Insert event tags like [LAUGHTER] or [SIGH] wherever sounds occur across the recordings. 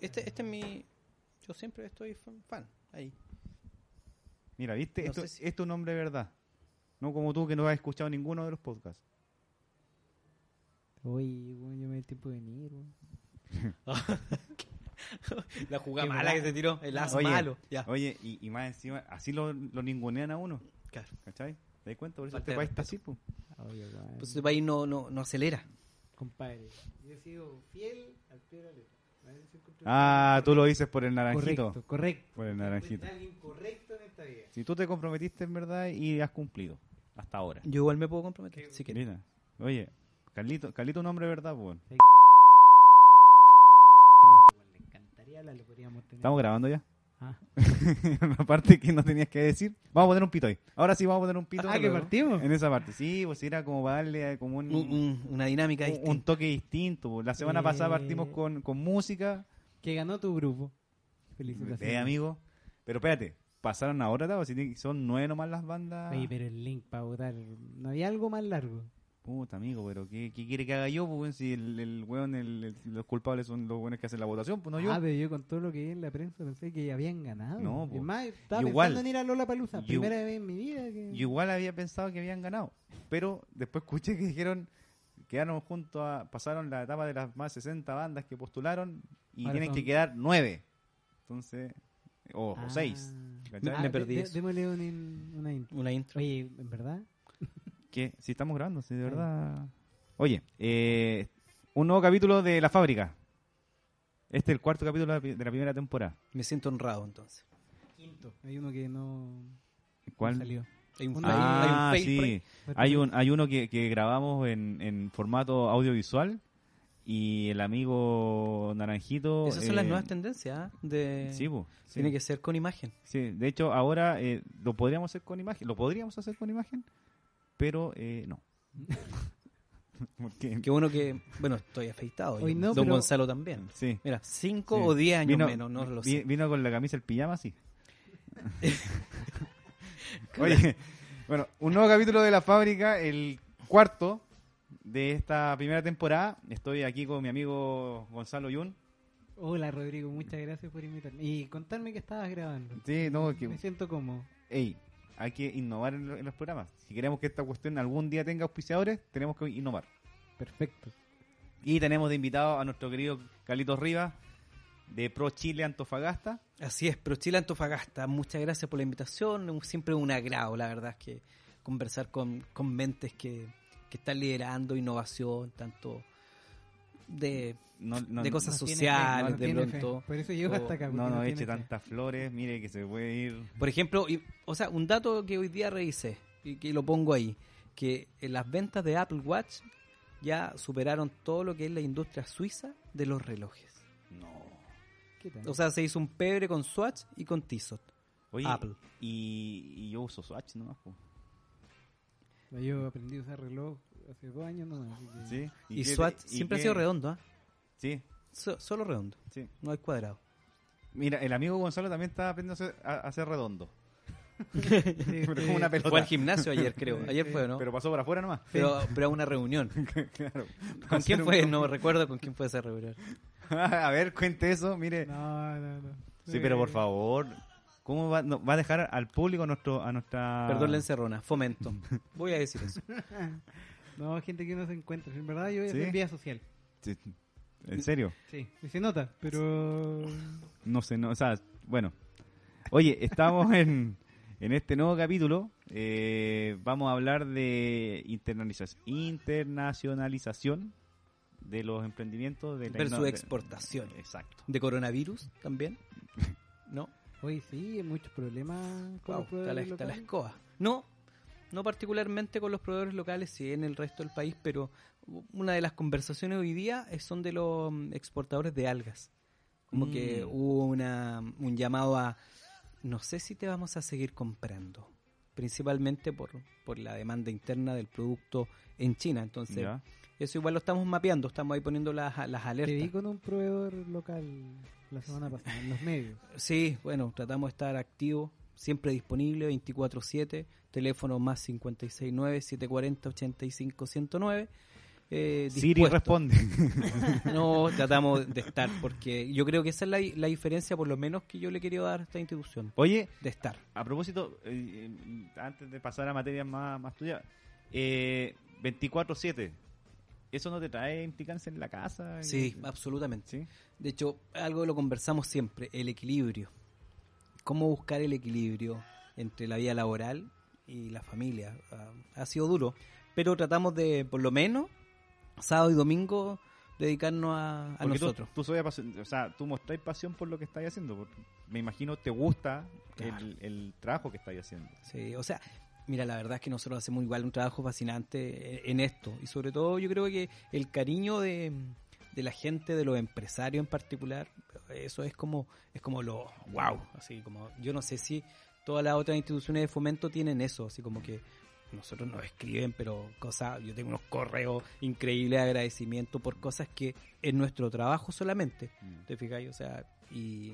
Este, este es mi. Yo siempre estoy fan, fan, ahí. Mira, ¿viste? No esto, si- esto es un hombre de verdad. No como tú que no has escuchado ninguno de los podcasts. Oye, weón, yo me di tiempo de venir. [LAUGHS] La jugada Qué mala que se tiró, el as Oye, malo. Ya. Oye, y, y más encima, así lo, lo ningunean a uno. Claro. ¿Cachai? ¿Te das cuenta? Por eso este país está así, pues. Pues este país no, no, no acelera. Compadre, yo he sido fiel al pie de la letra. Ah, tú lo dices por el naranjito. Correcto, correcto. Por el naranjito. alguien correcto en esta vida. Si tú te comprometiste en verdad y has cumplido. Hasta ahora. Yo igual me puedo comprometer. Si quieres. Mira. Oye, Carlito, Carlito un hombre de verdad, pues. ¿Estamos grabando ya? Ah, [LAUGHS] Una parte que no tenías que decir. Vamos a poner un pito ahí. Ahora sí vamos a poner un pito. Ah, que partimos. En esa parte. Sí, pues era como para darle como un, Un- un- una dinámica un- distinta. un toque distinto. pues. La semana pasada Eh. partimos con, con música. que ganó tu grupo. Felicitaciones. Eh, amigo. Pero espérate, pasaron ahora, si son nueve nomás las bandas. Oye, pero el link para votar, ¿no había algo más largo? Puta, amigo, pero ¿qué, qué quiere que haga yo? Pues, si el, el weón, el- el- los culpables son los buenos que hacen la votación, pues no yo. Ah, pero yo con todo lo que vi en la prensa pensé que ya habían ganado. No, Es po. más, estaba Igual. pensando en ir a Lola Palusa. Primera vez en mi vida que... Yo igual había pensado que habían ganado, pero después escuché que dijeron quedaron junto a pasaron la etapa de las más 60 bandas que postularon y Ahora tienen son- que quedar nueve. Entonces, o, o Ah. seis. ¿cachai? Me de- perdí de- démosle un in- una intro. Una intro. Oye, ¿en verdad? Que si estamos grabando, si de verdad. Oye, eh, un nuevo capítulo de La Fábrica. Este es el cuarto capítulo de la, pi- de la primera temporada. Me siento honrado entonces. Quinto. Hay uno que no, no ¿Cuál? salió. Hay un, Ah, hay un sí. Hay un hay uno que, que grabamos en, en formato audiovisual y el amigo Naranjito. Esas son las eh, nuevas tendencias. ¿ah? De... Sí, sí. Tiene que ser con imagen. Sí, de hecho ahora eh, lo podríamos hacer con imagen, lo podríamos hacer con imagen, pero eh, no. [LAUGHS] Porque, Qué bueno que. Bueno, estoy afeitado. Hoy no, Don pero- Gonzalo también. sí. Mira, cinco Sí. o diez años Vino- menos, no lo vi- sé. Vino con la camisa el pijama, sí. [LAUGHS] Oye, bueno, un nuevo capítulo de La Fábrica, el cuarto de esta primera temporada. Estoy aquí con mi amigo Gonzalo Yun. Hola, Rodrigo. Muchas gracias por invitarme. Y contarme que estabas grabando. Sí, no, que, Me siento como... ey, hay que innovar en, lo- en los programas. Si queremos que esta cuestión algún día tenga auspiciadores, tenemos que innovar. Perfecto. Y tenemos de invitado a nuestro querido Carlitos Rivas de Pro Chile Antofagasta. Así es, pero Chile Antofagasta, muchas gracias por la invitación. Siempre un agrado, la verdad, es que conversar con, con mentes que, que están liderando innovación, tanto de, No, no, de cosas no sociales, fe, no de pronto. fe. Por eso llego hasta acá. no, no eche fe. tantas flores, mire que se puede ir. Por ejemplo, y- o sea, un dato que hoy día revisé y que lo pongo ahí, que en las ventas de Apple Watch ya superaron todo lo que es la industria suiza de los relojes. No. ¿Qué tal? O sea, se hizo un pebre con Swatch y con Tissot. Oye, Apple. Y, y yo uso Swatch nomás. Yo aprendí a usar reloj hace dos años nomás. así que- ¿Sí? Y, qué y siempre qué- ha sido redondo, ¿ah? Sí, So- solo redondo, sí. no hay cuadrado. Mira, el amigo Gonzalo también estaba aprendiendo a hacer, a- a hacer redondo. [LAUGHS] Pero sí. como una pelota. Fue al gimnasio ayer, creo. Ayer fue, ¿no? Pero pasó por afuera nomás. Pero, pero a una reunión. [LAUGHS] claro. ¿Con quién un- fue? No recuerdo con quién fue esa reunión. [LAUGHS] a ver, cuente eso, mire. No, no, no. Sí, pero por favor, ¿cómo va, no, va a dejar al público nuestro, a nuestra... Perdón la encerrona, fomento. Voy a decir eso. No, gente que no se encuentra. En verdad, yo ¿Sí? soy vía social. Sí, ¿En serio? Sí. Y se nota, pero. No sé, no, o sea, bueno. Oye, estamos [LAUGHS] en, en este nuevo capítulo. eh, vamos a hablar de internacionalización de los emprendimientos de la Versus exportación. Exacto. ¿De coronavirus también? [LAUGHS] ¿No? Hoy sí, hay muchos problemas con Wow, está, la, está la escoba. No, no particularmente con los proveedores locales, sí en el resto del país, pero una de las conversaciones hoy día es- son de los mm, exportadores de algas. Como Mm. que hubo una, un llamado a, no sé si te vamos a seguir comprando, principalmente por, por la demanda interna del producto en China. Entonces, ¿Ya? eso igual lo estamos mapeando, estamos ahí poniendo las, las Te vi alertas. con un proveedor local la semana pasada, en los medios. Sí, bueno, tratamos de estar activos, siempre disponible, 24/7, teléfono más 569-740-85-109 eh, Siri responde. [LAUGHS] No, tratamos de estar, porque yo creo que esa es la, la diferencia, por lo menos, que yo le quería dar a esta institución, Oye, de estar. a propósito, eh, eh, antes de pasar a materias más, más tuyas, eh, 24-7, ¿eso no te trae implicancia en la casa? Sí, absolutamente. ¿Sí? De hecho, algo lo conversamos siempre, el equilibrio. Cómo buscar el equilibrio entre la vida laboral y la familia. Ah, ha sido duro, pero tratamos de, por lo menos, sábado y domingo, dedicarnos a, tú- nosotros. Tú, soy apasión- o sea, tú mostráis pasión por lo que estáis haciendo. porque me imagino te gusta Claro. el, el trabajo que estáis haciendo. Sí, o sea, mira, la verdad es que nosotros hacemos igual un trabajo fascinante en- en esto. Y sobre todo yo creo que el cariño de, de la gente, de los empresarios en particular, eso es como, es como lo wow. Así como, yo no sé si todas las otras instituciones de fomento tienen eso, así como que nosotros nos escriben, pero cosas, yo tengo unos correos increíbles de agradecimiento por cosas que en nuestro trabajo solamente, ¿te fijáis? O sea, y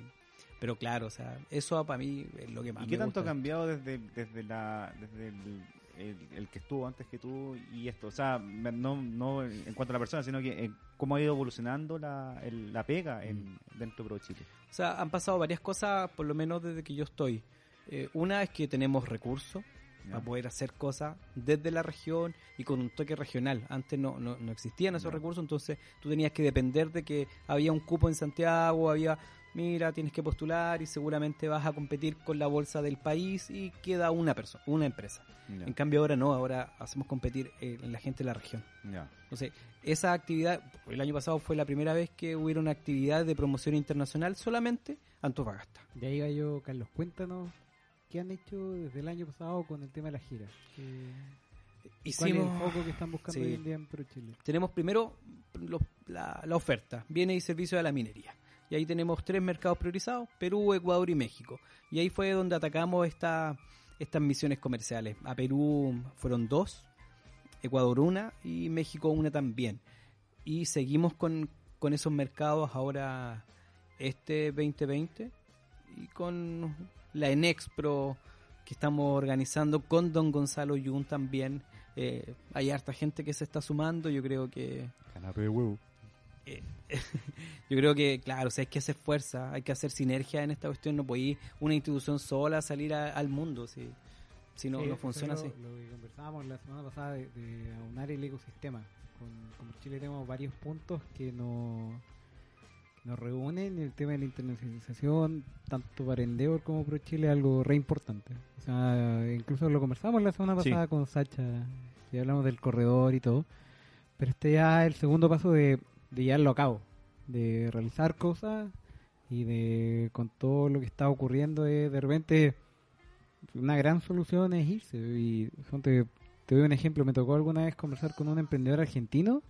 pero claro, o sea, eso para mí es lo que más ¿Y qué me tanto ha cambiado desde, desde, la, desde el, el- el que estuvo antes que tú y esto? O sea, no, no en cuanto a la persona, sino que en cómo ha ido evolucionando la, el- la pega en, Mm. dentro de Pro Chile. O sea, han pasado varias cosas, por lo menos desde que yo estoy. Eh, una es que tenemos recursos para poder hacer cosas desde la región y con un toque regional. Antes no, no, no existían esos recursos, entonces tú tenías que depender de que había un cupo en Santiago, había, mira, tienes que postular y seguramente vas a competir con la bolsa del país y queda una persona, una empresa. En cambio ahora no, ahora hacemos competir eh, en la gente de la región. Entonces, esa actividad, el año pasado fue la primera vez que hubo una actividad de promoción internacional solamente Antofagasta. Ya iba yo, Carlos, cuéntanos qué han hecho desde el año pasado con el tema de las giras. ¿Qué- ¿Cuál es el Hicimos, foco que están buscando sí. hoy en día en Pro Chile? tenemos primero lo- la, la oferta, bienes y servicios de la minería. Y ahí tenemos tres mercados priorizados, Perú, Ecuador y México. Y ahí fue donde atacamos esta, estas misiones comerciales. A Perú fueron dos, Ecuador una y México una también. Y seguimos con, con esos mercados ahora este 2020 y con la Enexpro que estamos organizando con Don Gonzalo Yun también. Eh, hay harta gente que se está sumando, yo creo que Canapé de huevo. Eh, [LAUGHS] yo creo que, claro, o sea, hay que hacer fuerza, hay que hacer sinergia en esta cuestión. No puede ir una institución sola a salir a- al mundo, si, si no, no funciona así. lo, que conversábamos la semana pasada de, de aunar el ecosistema. Con, con Chile tenemos varios puntos que nos, que nos reúnen. El tema de la internacionalización, tanto para Endeavor como Pro Chile, es algo re importante. O sea, incluso lo conversamos la semana Sí. pasada con Sacha, y hablamos del corredor y todo. Pero este ya es el segundo paso de, de llevarlo a cabo, de realizar cosas y de con todo lo que está ocurriendo, de, de repente una gran solución es irse. Y son- te, doy un ejemplo, me tocó alguna vez conversar con un emprendedor argentino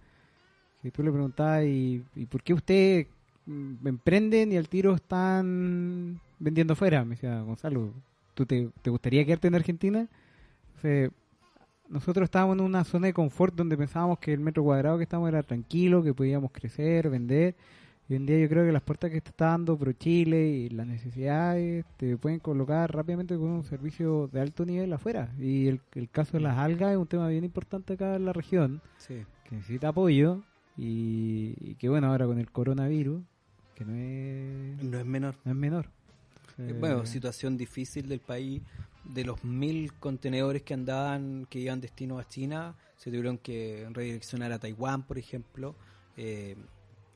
que tú le preguntabas, ¿y, y por qué usted mm, emprenden y al tiro están vendiendo fuera? Me decía, Gonzalo, ¿tú te, te gustaría quedarte en Argentina? Nosotros estábamos en una zona de confort donde pensábamos que el metro cuadrado que estábamos era tranquilo, que podíamos crecer, vender. Y hoy en día yo creo que las puertas que está dando Pro Chile y las necesidades te pueden colocar rápidamente con un servicio de alto nivel afuera. Y el, el caso de las algas es un tema bien importante acá en la región, Sí. que necesita apoyo y, y que bueno, ahora con el coronavirus, que no es, No es menor. no es menor. Eh, Eh, Bueno, situación difícil del país. De los mil contenedores que andaban, que iban destino a China, se tuvieron que redireccionar a Taiwán, por ejemplo. Eh,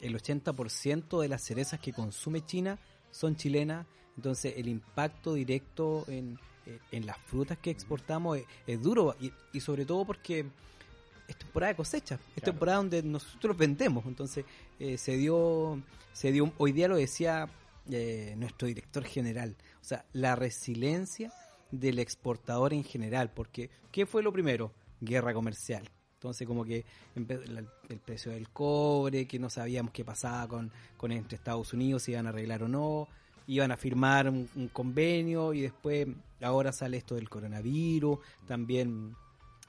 el 80% de las cerezas que consume China son chilenas. Entonces, el impacto directo en, eh, en las frutas que exportamos es, es duro. Y, y sobre todo porque es temporada de cosecha. Es Claro. temporada donde nosotros vendemos. Entonces, eh, se dio, se dio, hoy día lo decía eh, nuestro director general. O sea, la resiliencia del exportador en general, porque ¿qué fue lo primero? Guerra comercial. Entonces como que el precio del cobre, que no sabíamos qué pasaba con, con entre Estados Unidos, si iban a arreglar o no, iban a firmar un, convenio y después ahora sale esto del coronavirus, también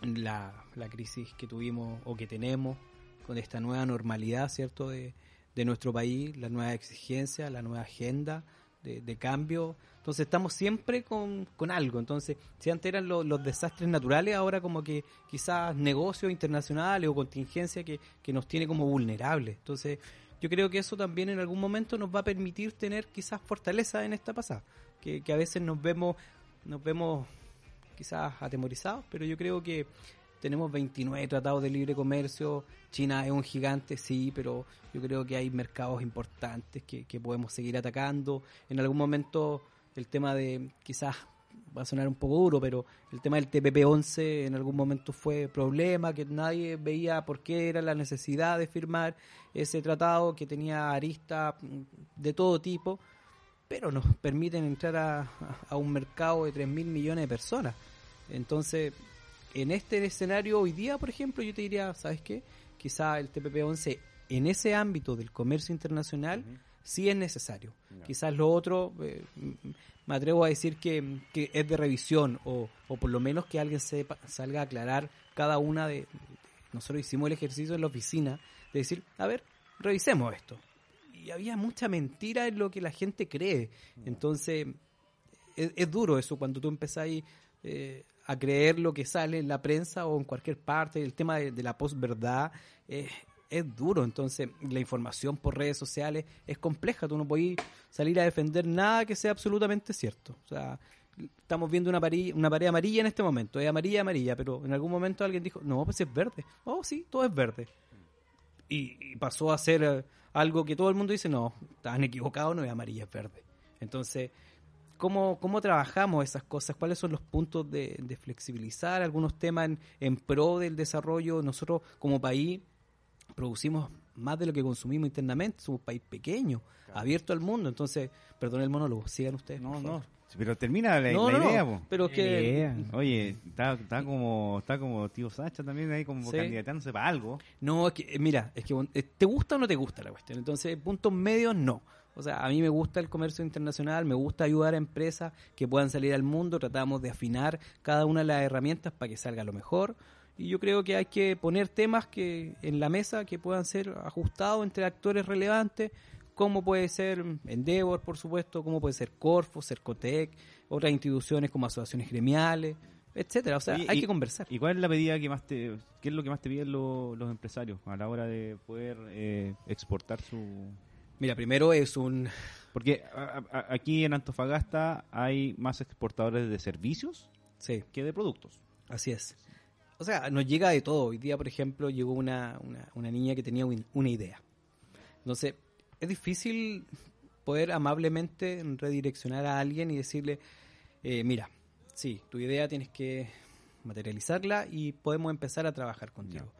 la, la crisis que tuvimos o que tenemos con esta nueva normalidad, ¿cierto? De, de nuestro país, la nueva exigencia, la nueva agenda de, de cambio. Entonces estamos siempre con, con algo. Entonces, si antes eran lo- los desastres naturales, ahora como que quizás negocios internacionales o contingencia que, que nos tiene como vulnerables. Entonces, yo creo que eso también en algún momento nos va a permitir tener quizás fortaleza en esta pasada. Que, que a veces nos vemos, nos vemos quizás atemorizados, pero yo creo que tenemos 29 tratados de libre comercio, China es un gigante, sí, pero yo creo que hay mercados importantes que, que podemos seguir atacando. En algún momento el tema de, quizás va a sonar un poco duro, pero el tema del TPP-11 en algún momento fue problema, que nadie veía por qué era la necesidad de firmar ese tratado que tenía aristas de todo tipo, pero nos permiten entrar a, a un mercado de 3 mil millones de personas. Entonces, en este escenario hoy día, por ejemplo, yo te diría, ¿sabes qué? Quizá el TPP-11 en ese ámbito del comercio internacional sí es necesario. Quizás lo otro, eh, me atrevo a decir que, que es de revisión o, o por lo menos que alguien sepa, salga a aclarar cada una de... Nosotros hicimos el ejercicio en la oficina de decir, a ver, revisemos esto. Y había mucha mentira en lo que la gente cree. Entonces, es, es duro eso cuando tú empezáis eh, a creer lo que sale en la prensa o en cualquier parte. El tema de, la posverdad eh, es duro. Entonces, la información por redes sociales es compleja. Tú no podés salir a defender nada que sea absolutamente cierto. O sea, estamos viendo una, pari- una pared amarilla en este momento. Es amarilla, amarilla, pero en algún momento alguien dijo, no, pues es verde. Oh, sí, todo es verde y, y pasó a ser eh, algo que todo el mundo dice, no, estaban equivocados, no es amarilla, es verde. Entonces, ¿cómo, ¿cómo trabajamos esas cosas? ¿Cuáles son los puntos de, de flexibilizar algunos temas en, en pro del desarrollo? Nosotros como país producimos más de lo que consumimos internamente, somos un país pequeño, abierto al mundo, entonces, perdón el monólogo, sigan ustedes. No, no. Pero termina la, no, la no, idea, no, pero que... Idea. Oye, está, está como está como tío Sacha también ahí como Sí. candidatándose para algo. No, es que, mira, es que te gusta o no te gusta la cuestión. Entonces, puntos medios, no. O sea, a mí me gusta el comercio internacional, me gusta ayudar a empresas que puedan salir al mundo, tratamos de afinar cada una de las herramientas para que salga lo mejor. Y yo creo que hay que poner temas que en la mesa que puedan ser ajustados entre actores relevantes, como puede ser Endeavor, por supuesto, como puede ser Corfo, Cercotec, otras instituciones como asociaciones gremiales, etcétera. O sea, hay y- que conversar. ¿Y cuál es la medida que más te qué es lo que más te piden lo- los empresarios a la hora de poder eh, exportar su Mira, primero es un porque a- a- aquí en Antofagasta hay más exportadores de servicios sí, que de productos. Así es. O sea, nos llega de todo. Hoy día, por ejemplo, llegó una, una, una niña que tenía un- una idea. Entonces, es difícil poder amablemente redireccionar a alguien y decirle, eh, mira, sí, tu idea tienes que materializarla y podemos empezar a trabajar contigo.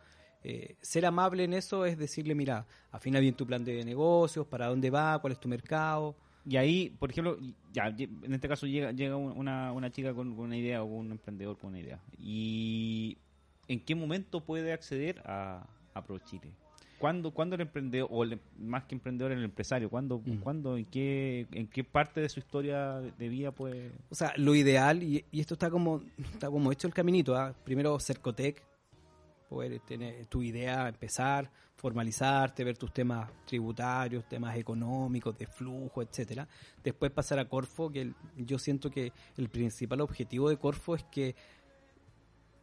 Eh, ser amable en eso es decirle, mira, afina bien tu plan de negocios, para dónde va, cuál es tu mercado. Y ahí, por ejemplo, ya en este caso llega llega un- una, una chica con, con una idea o un emprendedor con una idea. ¿Y en qué momento puede acceder a, a ProChile? ¿Cuándo, ¿Cuándo el emprendedor, o el- más que emprendedor, el empresario, ¿cuándo, Mm. ¿cuándo en, qué, en qué parte de su historia de, vida puede...? O sea, lo ideal, y, y esto está como, está como hecho el caminito, ¿ah? primero Cercotec, tener tu idea, empezar, formalizarte, ver tus temas tributarios, temas económicos, de flujo, etcétera. Después pasar a Corfo, que yo siento que el principal objetivo de Corfo es que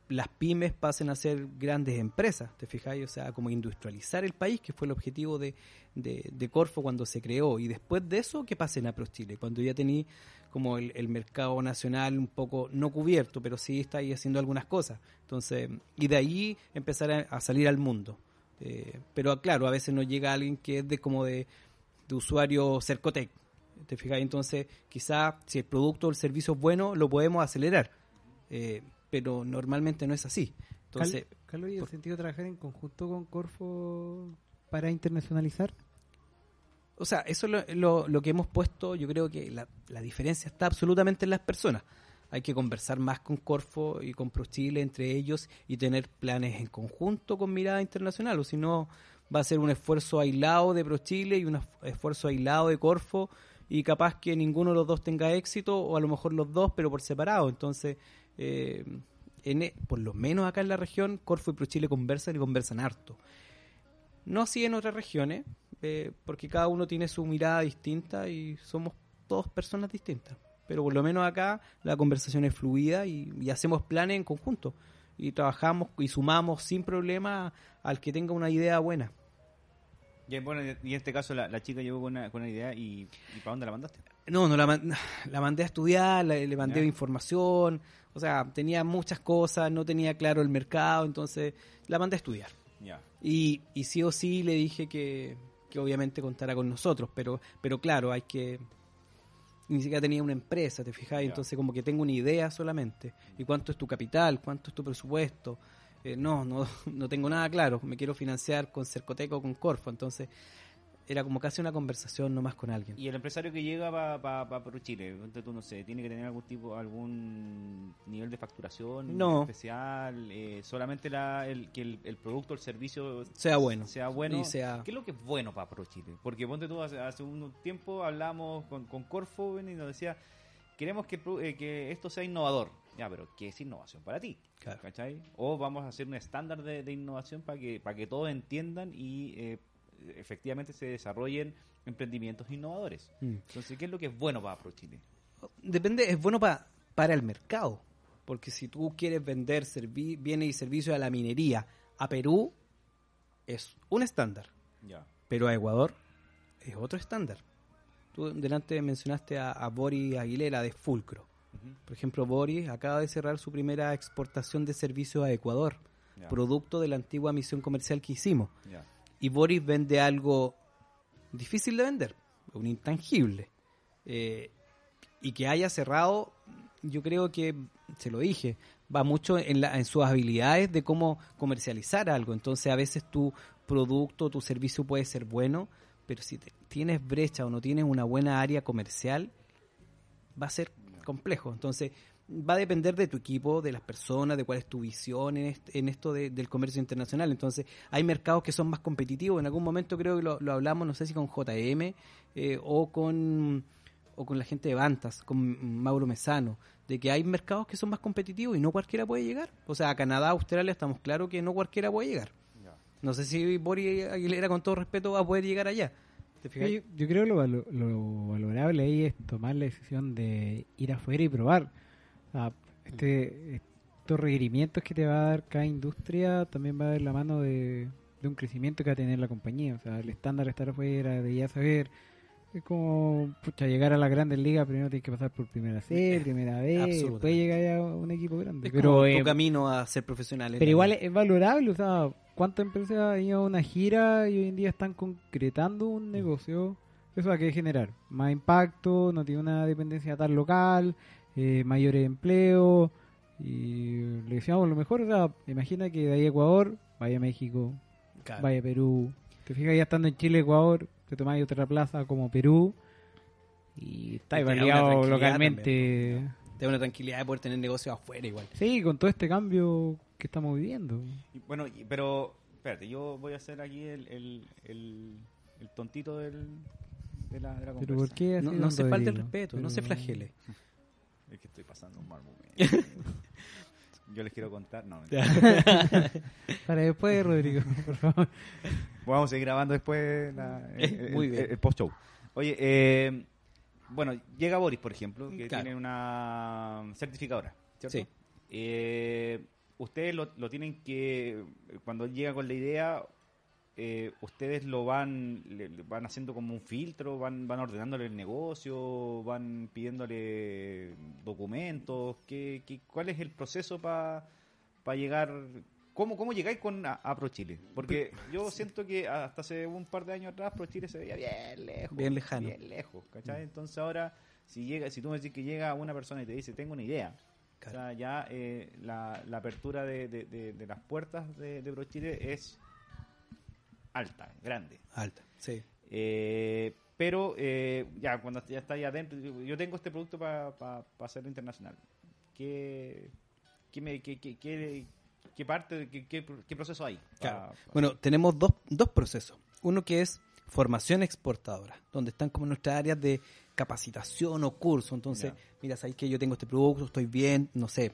las pymes pasen a ser grandes empresas, ¿te fijáis? O sea, como industrializar el país, que fue el objetivo de, de, Corfo cuando se creó. Y después de eso, que pasen a ProChile, cuando ya tení como el, mercado nacional un poco no cubierto, pero sí está ahí haciendo algunas cosas. Entonces, y de ahí empezar a, a salir al mundo. Eh, pero claro, a veces nos llega alguien que es de como de, de usuario Cercotec. ¿Te fijáis? Entonces, quizá si el producto o el servicio es bueno, lo podemos acelerar. Eh, pero normalmente no es así. Entonces, Carlos, ¿y el por- sentido de trabajar en conjunto con Corfo para internacionalizar? O sea, eso es lo, lo- lo que hemos puesto, yo creo que la, la diferencia está absolutamente en las personas. Hay que conversar más con Corfo y con ProChile entre ellos y tener planes en conjunto con mirada internacional, o si no va a ser un esfuerzo aislado de ProChile y un esf- esfuerzo aislado de Corfo y capaz que ninguno de los dos tenga éxito o a lo mejor los dos pero por separado. Entonces, eh, en e- por lo menos acá en la región, Corfo y ProChile conversan y conversan harto. No así en otras regiones, eh, porque cada uno tiene su mirada distinta y somos todos personas distintas. Pero por lo menos acá la conversación es fluida y, y hacemos planes en conjunto. Y trabajamos y sumamos sin problema al que tenga una idea buena. Y, bueno, y en este caso la, la chica llegó con una, con una idea y, y ¿para dónde la mandaste? No, no la, man- [SIGHS] la mandé a estudiar, la- le mandé Ya. información, o sea, tenía muchas cosas, no tenía claro el mercado, entonces la mandé a estudiar. Y, y sí o sí le dije que, que obviamente contara con nosotros, pero, pero claro, hay que... Ni siquiera tenía una empresa, ¿te fijas? Entonces como que tengo una idea solamente. ¿Y cuánto es tu capital? ¿Cuánto es tu presupuesto? Eh, no, no, [LAUGHS] no tengo nada claro. Me quiero financiar con Cercoteco o con Corfo. Entonces era como casi una conversación nomás con alguien. Y el empresario que llega para pa, pa Chile, ponte tú no sé, tiene que tener algún tipo, algún nivel de facturación No. especial, eh, solamente la, el, que el, el producto, el servicio Sea bueno. sea bueno. Y sea- ¿Qué es lo que es bueno para Pro Chile? Porque ponte tú hace, hace un tiempo hablamos con, con Corfo y nos decía queremos que, eh, que esto sea innovador. Ya, pero ¿qué es innovación para ti? Claro. ¿Cachai? O vamos a hacer un estándar de, de innovación para que, para que todos entiendan y eh, efectivamente se desarrollen emprendimientos innovadores. Mm. Entonces, ¿qué es lo que es bueno para Pro Chile? Depende, es bueno pa- para el mercado. Porque si tú quieres vender bienes y servicios a la minería a Perú, es un estándar. Ya. Pero a Ecuador es otro estándar. Tú delante mencionaste a, a Boris Aguilera de Fulcro. Por ejemplo, Boris acaba de cerrar su primera exportación de servicios a Ecuador, producto de la antigua misión comercial que hicimos. Y Boris vende algo difícil de vender, un intangible. Eh, y que haya cerrado, yo creo que, se lo dije, va mucho en, la- en sus habilidades de cómo comercializar algo. Entonces a veces tu producto, tu servicio puede ser bueno, pero si te- tienes brecha o no tienes una buena área comercial, va a ser complejo. Entonces, va a depender de tu equipo, de las personas, de cuál es tu visión en, est- en esto de- del comercio internacional. Entonces, hay mercados que son más competitivos. En algún momento creo que lo, lo hablamos, no sé si con JM eh, o con o con la gente de Bantas, con Mauro Mesano, de que hay mercados que son más competitivos y no cualquiera puede llegar. O sea, a Canadá, Australia, estamos claros que no cualquiera puede llegar. No sé si Boris Aguilera, con todo respeto, va a poder llegar allá. ¿Te fijas? Yo, yo creo que lo, valo- lo valorable ahí es tomar la decisión de ir afuera y probar. Sea, este, estos requerimientos que te va a dar cada industria también va a dar la mano de, de un crecimiento que va a tener la compañía. O sea, el estándar de estar afuera, de ya saber. Es como pucha, llegar a la grandes ligas, primero tienes que pasar por primera C, primera B, después llegar a un equipo grande. Es pero como eh, tu camino a ser profesional. pero la igual es valorable, o sea, ¿cuántas empresas han ido a una gira y hoy en día están concretando un negocio? ¿Eso va a qué generar? Más impacto, no tiene una dependencia tan local, eh, mayores empleos, y le decíamos lo mejor, o sea, imagina que de ahí a Ecuador, vaya a México, Claro. vaya a Perú, te fijas ya estando en Chile, Ecuador, te tomáis otra plaza como Perú, y está Y te da una validado localmente. Te da una tranquilidad de poder tener negocios afuera igual. Sí, con todo este cambio que estamos viviendo. Y Bueno, y- pero espérate, yo voy a hacer aquí el, el, el, el tontito del, de la, de la Pero. ¿por qué No, se falte el respeto, no se Pero- flagele. Es que estoy pasando un mal momento. [LAUGHS] yo les quiero contar, no. [LAUGHS] Para después, Rodrigo, por favor. Vamos a seguir grabando después la- el, Muy el- bien. el post-show. Oye, eh, bueno, llega Boris, por ejemplo, que Claro. tiene una certificadora, ¿cierto? Sí. Eh, ustedes lo, lo tienen que, cuando llega con la idea, eh, ustedes lo van le- le van haciendo como un filtro, van, van ordenándole el negocio, van pidiéndole documentos, ¿qué, qué- cuál es el proceso para llegar? ¿Cómo, ¿Cómo llegáis con a, a ProChile? Porque yo siento que hasta hace un par de años atrás ProChile se veía bien lejos. Bien lejano. Bien lejos, ¿cachai? Entonces ahora, si llega si tú me decís que llega una persona y te dice, tengo una idea, o sea, ya eh, la, la apertura de, de- de- de las puertas de, de ProChile es alta, grande. Alta, sí. Eh, pero eh, ya cuando ya está ahí adentro, yo tengo este producto para hacerlo internacional. ¿Qué, qué, me- qué- qué- qué- parte, qué, qué- qué proceso hay? Claro. Pa- pa- Bueno, tenemos dos, dos procesos. Uno que es formación exportadora, donde están como nuestras áreas de capacitación o curso. Entonces, Ya. mira, sabéis que yo tengo este producto, estoy bien, no sé,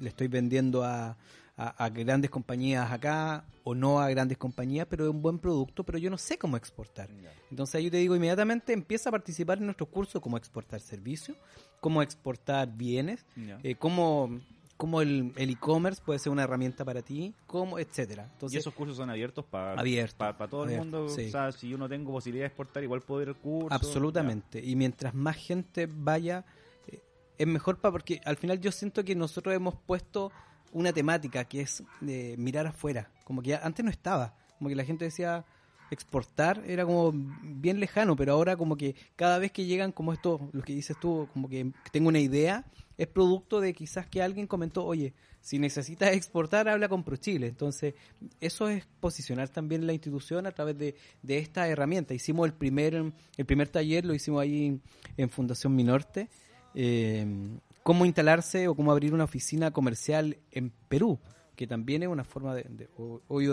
le estoy vendiendo a, a, a grandes compañías acá o no a grandes compañías, pero es un buen producto, pero yo no sé cómo exportar. Entonces ahí yo te digo inmediatamente, empieza a participar en nuestros cursos, cómo exportar servicios, cómo exportar bienes, eh, cómo, cómo el el e-commerce puede ser una herramienta para ti, cómo, etcétera. y Entonces, esos cursos son abiertos para Abierto, para todo abierto, el mundo. sí. O sea, si yo no tengo posibilidad de exportar, igual puedo ir al curso. Absolutamente. Y mientras más gente vaya, eh, es mejor para porque al final yo siento que nosotros hemos puesto una temática que es eh, mirar afuera. Como que ya- antes no estaba. Como que la gente decía exportar era como bien lejano, pero ahora como que cada vez que llegan como esto, lo que dices tú, como que tengo una idea, es producto de quizás que alguien comentó, oye, si necesitas exportar, habla con ProChile. Entonces, eso es posicionar también la institución a través de, de esta herramienta. Hicimos el primer, el primer taller, lo hicimos ahí en, Fundación Minorte, eh, cómo instalarse o cómo abrir una oficina comercial en Perú, que también es una forma de, de-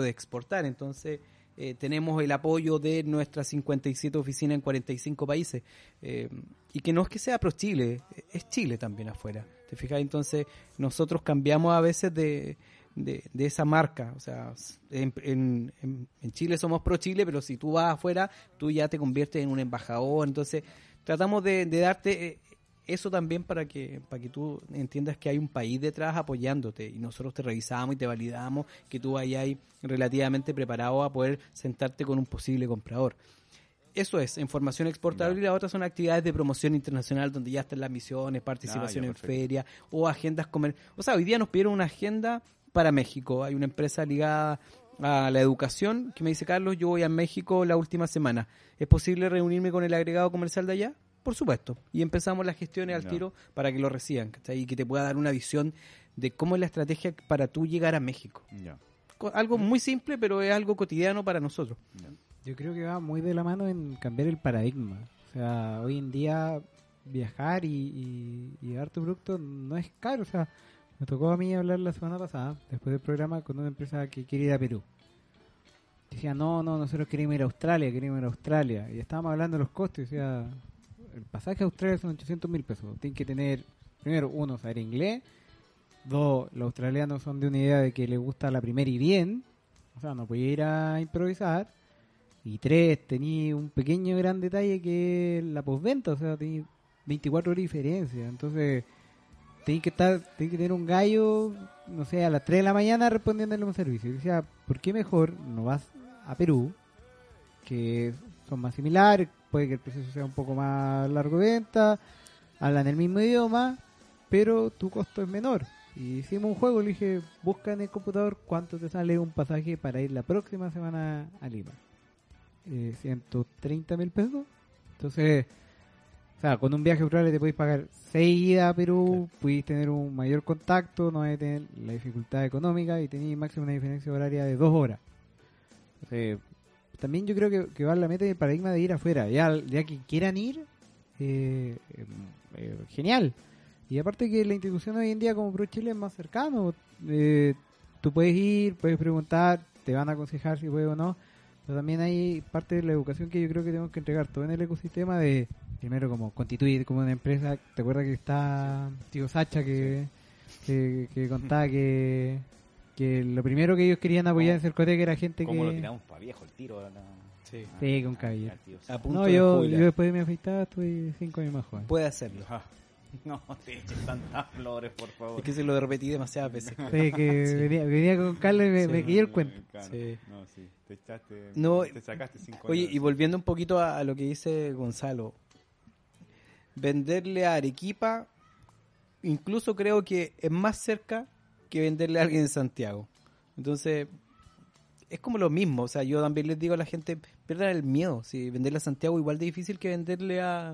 de exportar. Entonces, eh, tenemos el apoyo de nuestras 57 oficinas en 45 países. eh, y que no es que sea pro Chile, es Chile también afuera. ¿Te fijas? Entonces, nosotros cambiamos a veces de, de, de esa marca. O sea, en, en, en- Chile somos pro Chile, pero si tú vas afuera, tú ya te conviertes en un embajador. Entonces, tratamos de, de darte eh, eso también para que para que tú entiendas que hay un país detrás apoyándote y nosotros te revisamos y te validamos que tú vayas ahí relativamente preparado a poder sentarte con un posible comprador. Eso es, información exportable Ya. y la otra son actividades de promoción internacional donde ya están las misiones, participación Ah, en perfecto. feria o agendas comer. O sea, hoy día nos pidieron una agenda para México. Hay una empresa ligada a la educación que me dice, Carlos, yo voy a México la última semana. ¿Es posible reunirme con el agregado comercial de allá? Por supuesto. Y empezamos las gestiones al tiro para que lo reciban ¿cachai? y que te pueda dar una visión de cómo es la estrategia para tú llegar a México. Algo muy simple, pero es algo cotidiano para nosotros. Yo creo que va muy de la mano en cambiar el paradigma. O sea, hoy en día viajar y, y, y llevar tu producto no es caro. O sea, me tocó a mí hablar la semana pasada, después del programa, con una empresa que quiere ir a Perú. Decía, no, no, nosotros queremos ir a Australia, queremos ir a Australia. Y estábamos hablando de los costos. y Decía, el pasaje a Australia son 800 mil pesos. Tienen que tener, primero, uno, saber inglés. Dos, los australianos son de una idea de que les gusta la primera y bien. O sea, no puede ir a improvisar. Y tres, tenía un pequeño gran detalle que es la postventa, o sea, tenía 24 horas de diferencia. Entonces, tenía que estar, tenía que tener un gallo, no sé, a las 3 de la mañana respondiéndole un servicio. Y decía, ¿por qué mejor no vas a Perú, que son más similares, puede que el proceso sea un poco más largo de venta, hablan el mismo idioma, pero tu costo es menor? Y hicimos un juego, le dije, busca en el computador cuánto te sale un pasaje para ir la próxima semana a Lima eh, 130 mil pesos. Entonces, o sea, con un viaje Australia te podéis pagar 6 idas a Perú, podéis tener un mayor contacto, no a tener la dificultad económica y tenéis máximo una diferencia horaria de 2 horas. Entonces, también yo creo que, que va la meta y el paradigma de ir afuera. Ya, ya que quieran ir, eh, eh, eh, genial. Y aparte que la institución hoy en día como Pro Chile es más cercano. Eh, tú puedes ir, puedes preguntar, te van a aconsejar si puedes o no. Pero también hay parte de la educación que yo creo que tenemos que entregar todo en el ecosistema de, primero, como constituir como una empresa. ¿Te acuerdas que está tío Sacha que, que, que contaba que, que lo primero que ellos querían apoyar en Cercoteca era gente ¿Cómo lo que... tiramos para viejo el tiro? a la- Sí. Ah, Sí, con. A punto No, de yo, después de mi afeitada estoy 5 años más joven. Puede hacerlo. Ah, [LAUGHS] No te eches tantas flores, por favor. Es que se lo repetí demasiadas veces. Sí, que [LAUGHS] Sí. venía, venía con Carlos y me, Sí. me quillé el cuento. Claro, Sí. No, sí. Te echaste. No, te sacaste cinco Oye, años. y volviendo un poquito a, a lo que dice Gonzalo, venderle a Arequipa, incluso creo que es más cerca que venderle a alguien en Santiago. Entonces, es como lo mismo. O sea, yo también les digo a la gente, pierdan el miedo. Si venderle a Santiago igual de difícil que venderle a,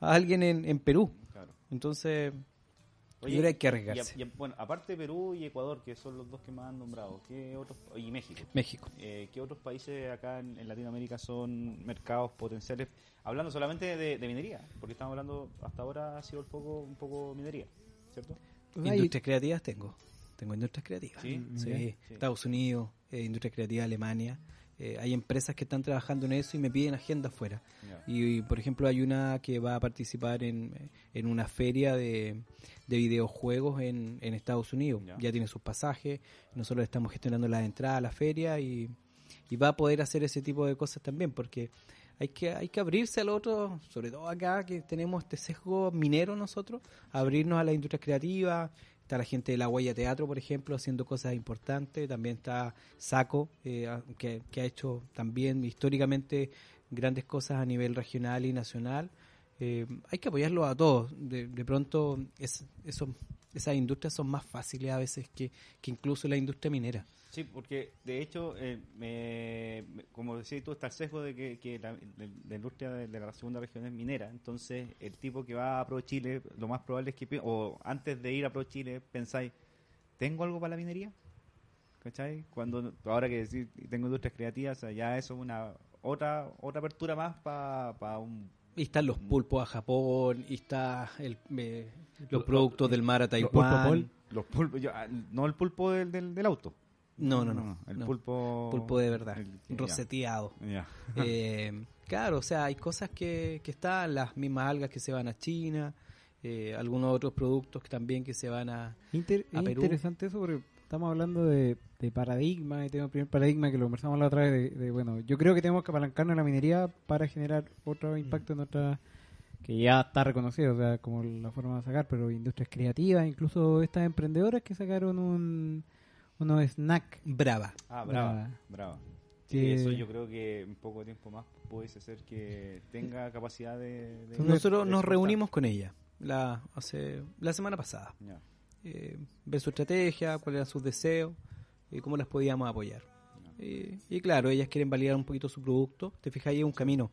a alguien en, en Perú. Claro. Entonces, Oye, que hay que y a- arriesgarse. y a- bueno, aparte de Perú y Ecuador, que son los dos que más han nombrado, ¿qué otros, y México, México. eh, ¿qué otros países acá en, en Latinoamérica son mercados potenciales? Hablando solamente de, de minería, porque estamos hablando, hasta ahora ha sido el foco, un poco minería, ¿cierto? Industrias creativas tengo. Tengo industrias creativas. Sí, Sí. Estados Unidos, eh, industrias creativas Alemania, eh, hay empresas que están trabajando en eso y me piden agenda afuera. Y, por ejemplo, hay una que va a participar en, en una feria de, de videojuegos en, en Estados Unidos. Ya. Ya. tiene sus pasajes, nosotros estamos gestionando la entrada a la feria y, y va a poder hacer ese tipo de cosas también, porque hay que, hay que abrirse al otro, sobre todo acá que tenemos este sesgo minero nosotros, abrirnos a la industria creativa. Está la gente de la Huella Teatro, por ejemplo, haciendo cosas importantes. También está Saco, eh, que, ha hecho también históricamente grandes cosas a nivel regional y nacional. Eh, hay que apoyarlo a todos. De, de pronto, es, eso, esas industrias son más fáciles a veces que, que incluso la industria minera. Sí, porque de hecho, eh, como decías tú, está el sesgo de que, que la, industria de, la segunda región es minera. Entonces, el tipo que va a Pro Chile, lo más probable es que, o antes de ir a Pro Chile, pensáis, ¿tengo algo para la minería? ¿Cachai? Cuando, ahora que tengo industrias creativas, o sea, ya eso es una otra otra apertura más para un... Y están los pulpos a Japón, y está el, eh, los Lo- productos del mar a Taiwán. Los pulpos, yo- ah, no el pulpo del, del, del auto. No, no, no. el no. pulpo... Pulpo de verdad, el- roseteado. [LAUGHS] Eh, claro, o sea, hay cosas que, que están, las mismas algas que se van a China, eh, algunos otros productos que también que se van a... Inter- a Perú. interesante eso porque estamos hablando de, de paradigma y tenemos el primer paradigma que lo conversamos la otra vez de, de, bueno, yo creo que tenemos que apalancarnos en la minería para generar otro impacto en otra que ya está reconocido, o sea, como la forma de sacar, pero industrias creativas, incluso estas emprendedoras que sacaron un unos snack Brava. Ah, brava, Brava. brava. Que- eso yo creo que en poco tiempo más puede ser que tenga capacidad de... de- Nosotros de nos reunimos con ella la, hace, la semana pasada. Ya, eh, ver su estrategia, cuáles eran sus deseos y cómo las podíamos apoyar. Y, y claro, ellas quieren validar un poquito su producto. Te fijas, ahí es un camino.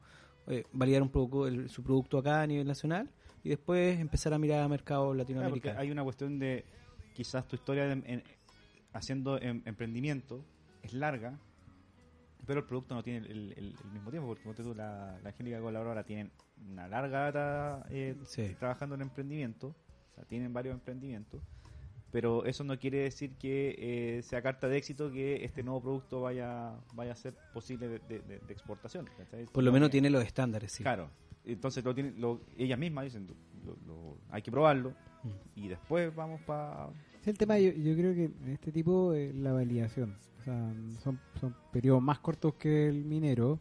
eh, validar un poco el- su producto acá a nivel nacional y después empezar a mirar a mercado Claro, latinoamericano. hay una cuestión de quizás tu historia de- en- haciendo em- emprendimiento es larga, pero el producto no tiene el, el- mismo tiempo, porque ponte tú, la, la Angélica Colaboradora tienen una larga data eh, Sí. trabajando en emprendimiento, o sea, tienen varios emprendimientos, pero eso no quiere decir que eh, sea carta de éxito que este nuevo producto vaya vaya a ser posible de, de- de- de exportación. Por lo menos tiene los estándares, sí. Claro, entonces lo tienen, lo- ellas mismas dicen, lo- lo- hay que probarlo Mm. y después vamos para... Sí, el tema yo, yo creo que en este tipo es la validación. O sea, son, son periodos más cortos que el minero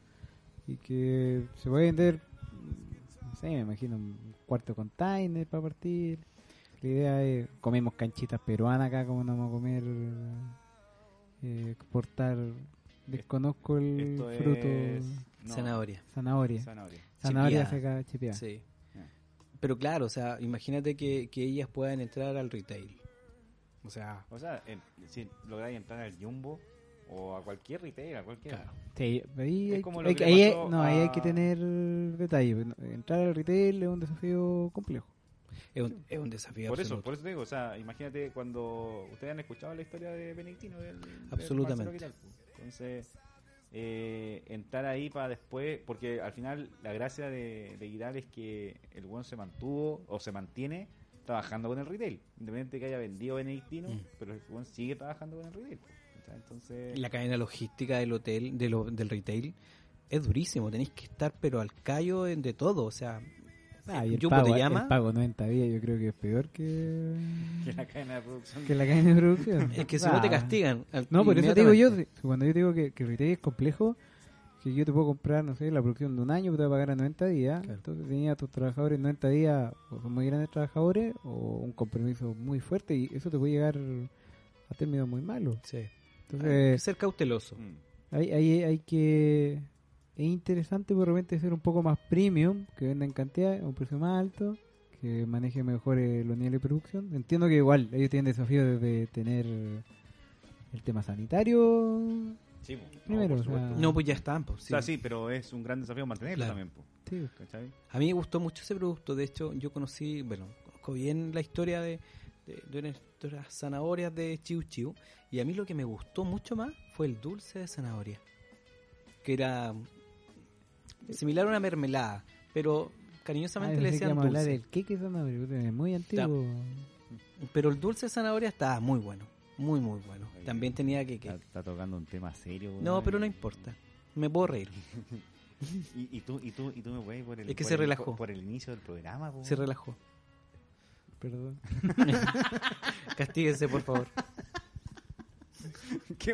y que se puede vender, no sé, me imagino un cuarto de container para partir. La idea es, comemos canchitas peruanas acá, como no vamos a comer, eh, exportar, desconozco el Esto fruto, es... no, Zanahoria. zanahoria. Zanahoria. Zanahoria seca chipeada. Sí. Ya. Pero claro, o sea, imagínate que, que ellas puedan entrar al retail. O sea, O sea, en- si lográis entrar al Jumbo o a cualquier retail, a cualquier... claro. Sí, ahí, Es hay, como ahí no, ahí hay que tener detalle. Entrar al retail es un desafío complejo. Es un, es un desafío Por eso, por eso te digo, o sea, imagínate cuando ustedes han escuchado la historia de Benedictino del, del Absolutamente. Marcelo Quiralco. Entonces, eh, entrar ahí para después, porque al final la gracia de, de Giral es que el buen se mantuvo o se mantiene trabajando con el retail, independiente de que haya vendido Benedictino, Mm. pero el buen sigue trabajando con el retail. ¿cachai? Entonces, La cadena logística del hotel, de lo- del retail, es durísimo. Tenéis que estar, pero al callo en- de todo. O sea, Ah, y el Jumbo pago, te llama. el pago 90 días yo creo que es peor que, [LAUGHS] que la cadena de producción que la cadena de producción. Es que si no te Ah. castigan. al- No, por eso te digo yo, cuando yo digo que, que el retail es complejo, que yo te puedo comprar, no sé, la producción de un año, pero te voy a pagar a 90 días. Claro. Entonces tenía a tus trabajadores en 90 días, o son muy grandes trabajadores, o un compromiso muy fuerte, y eso te puede llegar a términos muy malos. Sí. Hay que Entonces, ser cauteloso. Mm. Hay, hay, hay que. Es interesante por repente ser un poco más premium, que venda en cantidad, a un precio más alto, que maneje mejor eh, los niveles de producción. Entiendo que igual ellos tienen desafíos de tener el tema sanitario. Sí. Primero, por o sea. No, pues ya están. Pues, O sea, sí, pero es un gran desafío mantenerlo Claro. también, po, Sí, ¿cachai? A mí me gustó mucho ese producto. De hecho, yo conocí, bueno, conozco bien la historia de, de, de nuestras zanahorias de Chiu Chiu. Y a mí lo que me gustó mucho más fue el dulce de zanahoria. Que era similar a una mermelada, pero cariñosamente Ah, le decían a hablar dulce. del queque zanahoria, muy antiguo. Pero el dulce de zanahoria estaba muy bueno, muy muy bueno. Oye, También tenía que... que- Está, está tocando un tema serio. No, pero no importa. Me puedo reír. [LAUGHS] Y, y tú, y, tú, y tú me puedes por el, Es que por se el- relajó. Por, el inicio del programa. Se relajó. Perdón. [LAUGHS] [LAUGHS] Castíguese, por favor.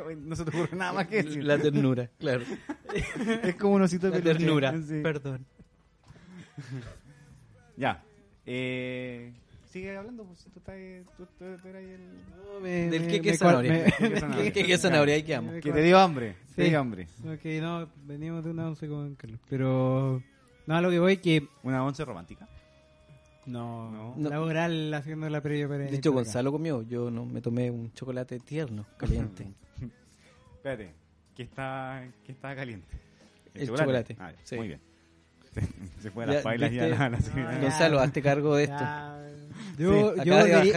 No se te ocurre nada más que decir. La ternura, claro. [LAUGHS] es como un osito de La peluche. ternura. Sí. Perdón. Ya. Eh, sigue hablando, pues si tú estás. Tú, tú- tú eras el. No, me- Del [LAUGHS] [LAUGHS] que que zanahoria. me- ¿Qué zanahoria? ¿Qué, qué zanahoria? Ahí quedamos. Que te dio hambre. Te Sí. dio hambre. Ok, no, veníamos de una once con Carlos. Pero. No, a lo que voy que. Una once romántica. No, No. Laboral haciendo la previa para. De hecho, acá. Gonzalo comió. Yo no me tomé un chocolate tierno, caliente. Espérate. ¿Qué está, qué está caliente? El chocolate, Ah, sí. Muy bien. [LAUGHS] Se, fue a las bailas la- la- Gonzalo, hazte cargo de esto. Ya. Yo, Sí, yo,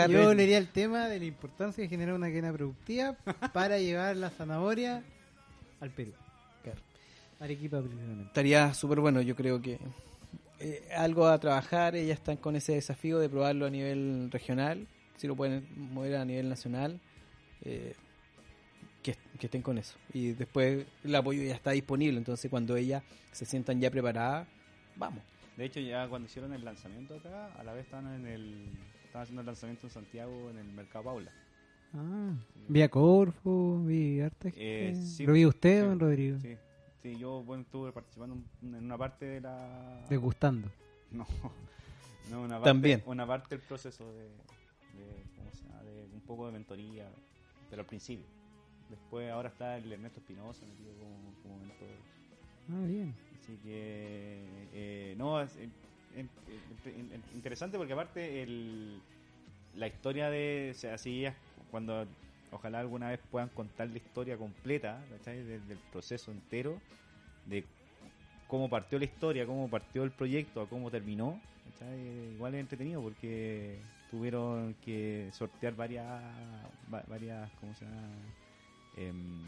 yo el- tema de la importancia de generar una cadena productiva para llevar la zanahoria al Perú. Claro. Arequipa principalmente. Estaría súper bueno, yo creo que eh, algo a trabajar, ellas están con ese desafío de probarlo a nivel regional, si lo pueden mover a nivel nacional, eh, que, que estén con eso. Y después el apoyo ya está disponible, entonces cuando ellas se sientan ya preparadas, vamos. De hecho, ya cuando hicieron el lanzamiento acá, a la vez estaban en el. Estaban haciendo el lanzamiento en Santiago en el Mercado Paula. Ah, vi a Corfo, vi harta Eh, sí, ¿Lo vi usted, sí, don Rodrigo? Sí, sí yo bueno, estuve participando en en una parte de la. Degustando. [LAUGHS] No, no una parte, También. Una parte del proceso de, de, ¿cómo se llama? de un poco de mentoría, pero al principio. Después, ahora está el Ernesto Espinosa metido como, como mentor. Ah, bien. Así que, eh, no, es eh, eh, eh, interesante porque aparte el, la historia de, o sea, así ellas, cuando ojalá alguna vez puedan contar la historia completa, ¿cachai? Del, del proceso entero, de cómo partió la historia, cómo partió el proyecto, a cómo terminó, ¿cachai? Igual es entretenido porque tuvieron que sortear varias, va- varias, ¿cómo se llama? Em,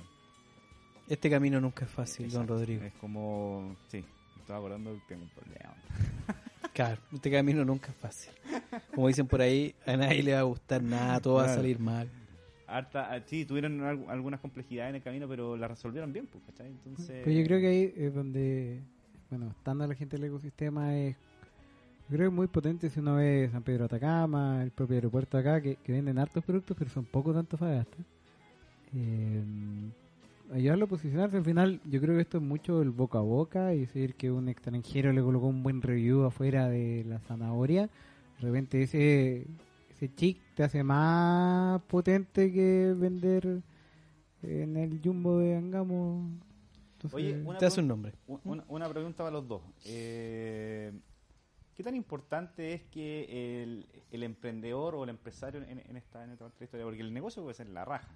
Este camino nunca es fácil, don Exacto. Rodrigo. Es como, sí, me estaba acordando que tengo un problema. [LAUGHS] Claro, este camino nunca es fácil. Como dicen por ahí, a nadie le va a gustar nada, todo va a Claro. salir mal. Harta, ah, sí, tuvieron al- algunas complejidades en el camino, pero las resolvieron bien, pues, ¿cachai? Entonces, Pues yo creo que ahí es donde, bueno, estando la gente del ecosistema es, yo creo que es muy potente si uno ve San Pedro Atacama, el propio aeropuerto acá, que, que venden hartos productos, pero son poco tanto Antofagasta. Eh, ayudarlo a posicionarse, al final yo creo que esto es mucho el boca a boca y decir que un extranjero le colocó un buen review afuera de la zanahoria, de repente ese, ese chic te hace más potente que vender en el jumbo de Angamo. Entonces, Oye, una, Te hace un nombre. un- una, una pregunta para los dos. Eh, ¿Qué tan importante es que el, el emprendedor o el empresario en, en esta, en esta historia? Porque el negocio puede ser la raja,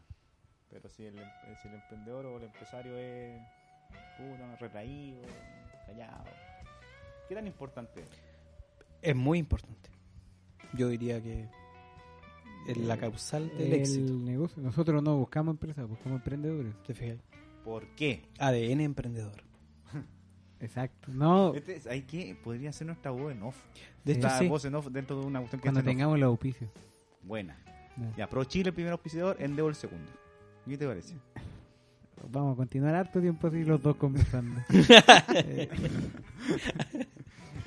pero si el, si el emprendedor o el empresario es puta, retraído, callado, ¿qué tan importante es? Es muy importante. Yo diría que es la causal del el éxito. negocio. Nosotros no buscamos empresas, buscamos emprendedores. ¿Te fijas? ¿Por qué? ADN emprendedor. [LAUGHS] Exacto. No, Este es- hay que podría ser nuestra voz en off. De hecho, Esta sí. voz en off dentro de una cuestión que cuando en off. tengamos los auspicios. buena. Ya. Ya, Pro Chile el primer auspiciador, Endeavor el segundo. ¿Qué te parece? Vamos a continuar harto tiempo así los dos conversando. [LAUGHS] Eh,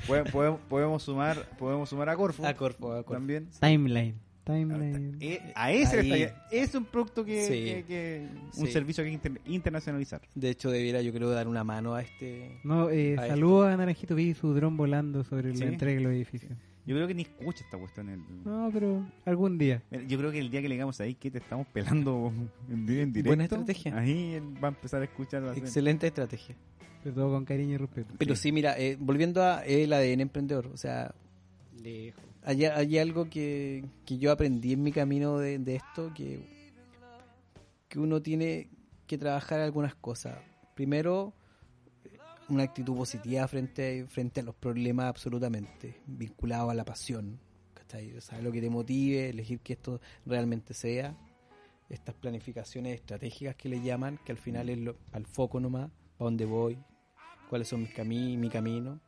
Pode- podemos, podemos sumar podemos sumar a Corfo A Corfo, a Corfo. también. timeline. Timeline. Eh, a ese está- es un producto que, Sí. que- que- un Sí. servicio que hay que inter- internacionalizar. De hecho, debiera yo creo dar una mano a este... No, eh, Ahí. saludos a Naranjito, vi su dron volando sobre ¿Sí? la entrega de los edificios. Yo creo que ni escucha esta cuestión. el- No, pero algún día. Yo creo que el día que le digamos ahí que te estamos pelando [LAUGHS] en, vivo, en directo, Buena estrategia. ahí él va a empezar a escuchar. va a hacer- Excelente estrategia. Pero todo con cariño y respeto. Pero sí, mira, eh, volviendo a el ADN emprendedor, o sea, hay, hay algo que, que yo aprendí en mi camino de, de esto, que, que uno tiene que trabajar algunas cosas. Primero, una actitud positiva frente, frente a los problemas absolutamente, vinculado a la pasión, ¿cachai? O sea, lo que te motive, elegir que esto realmente sea, estas planificaciones estratégicas que le llaman, que al final es lo- al foco nomás, para dónde voy, cuáles son mis cami mi camino,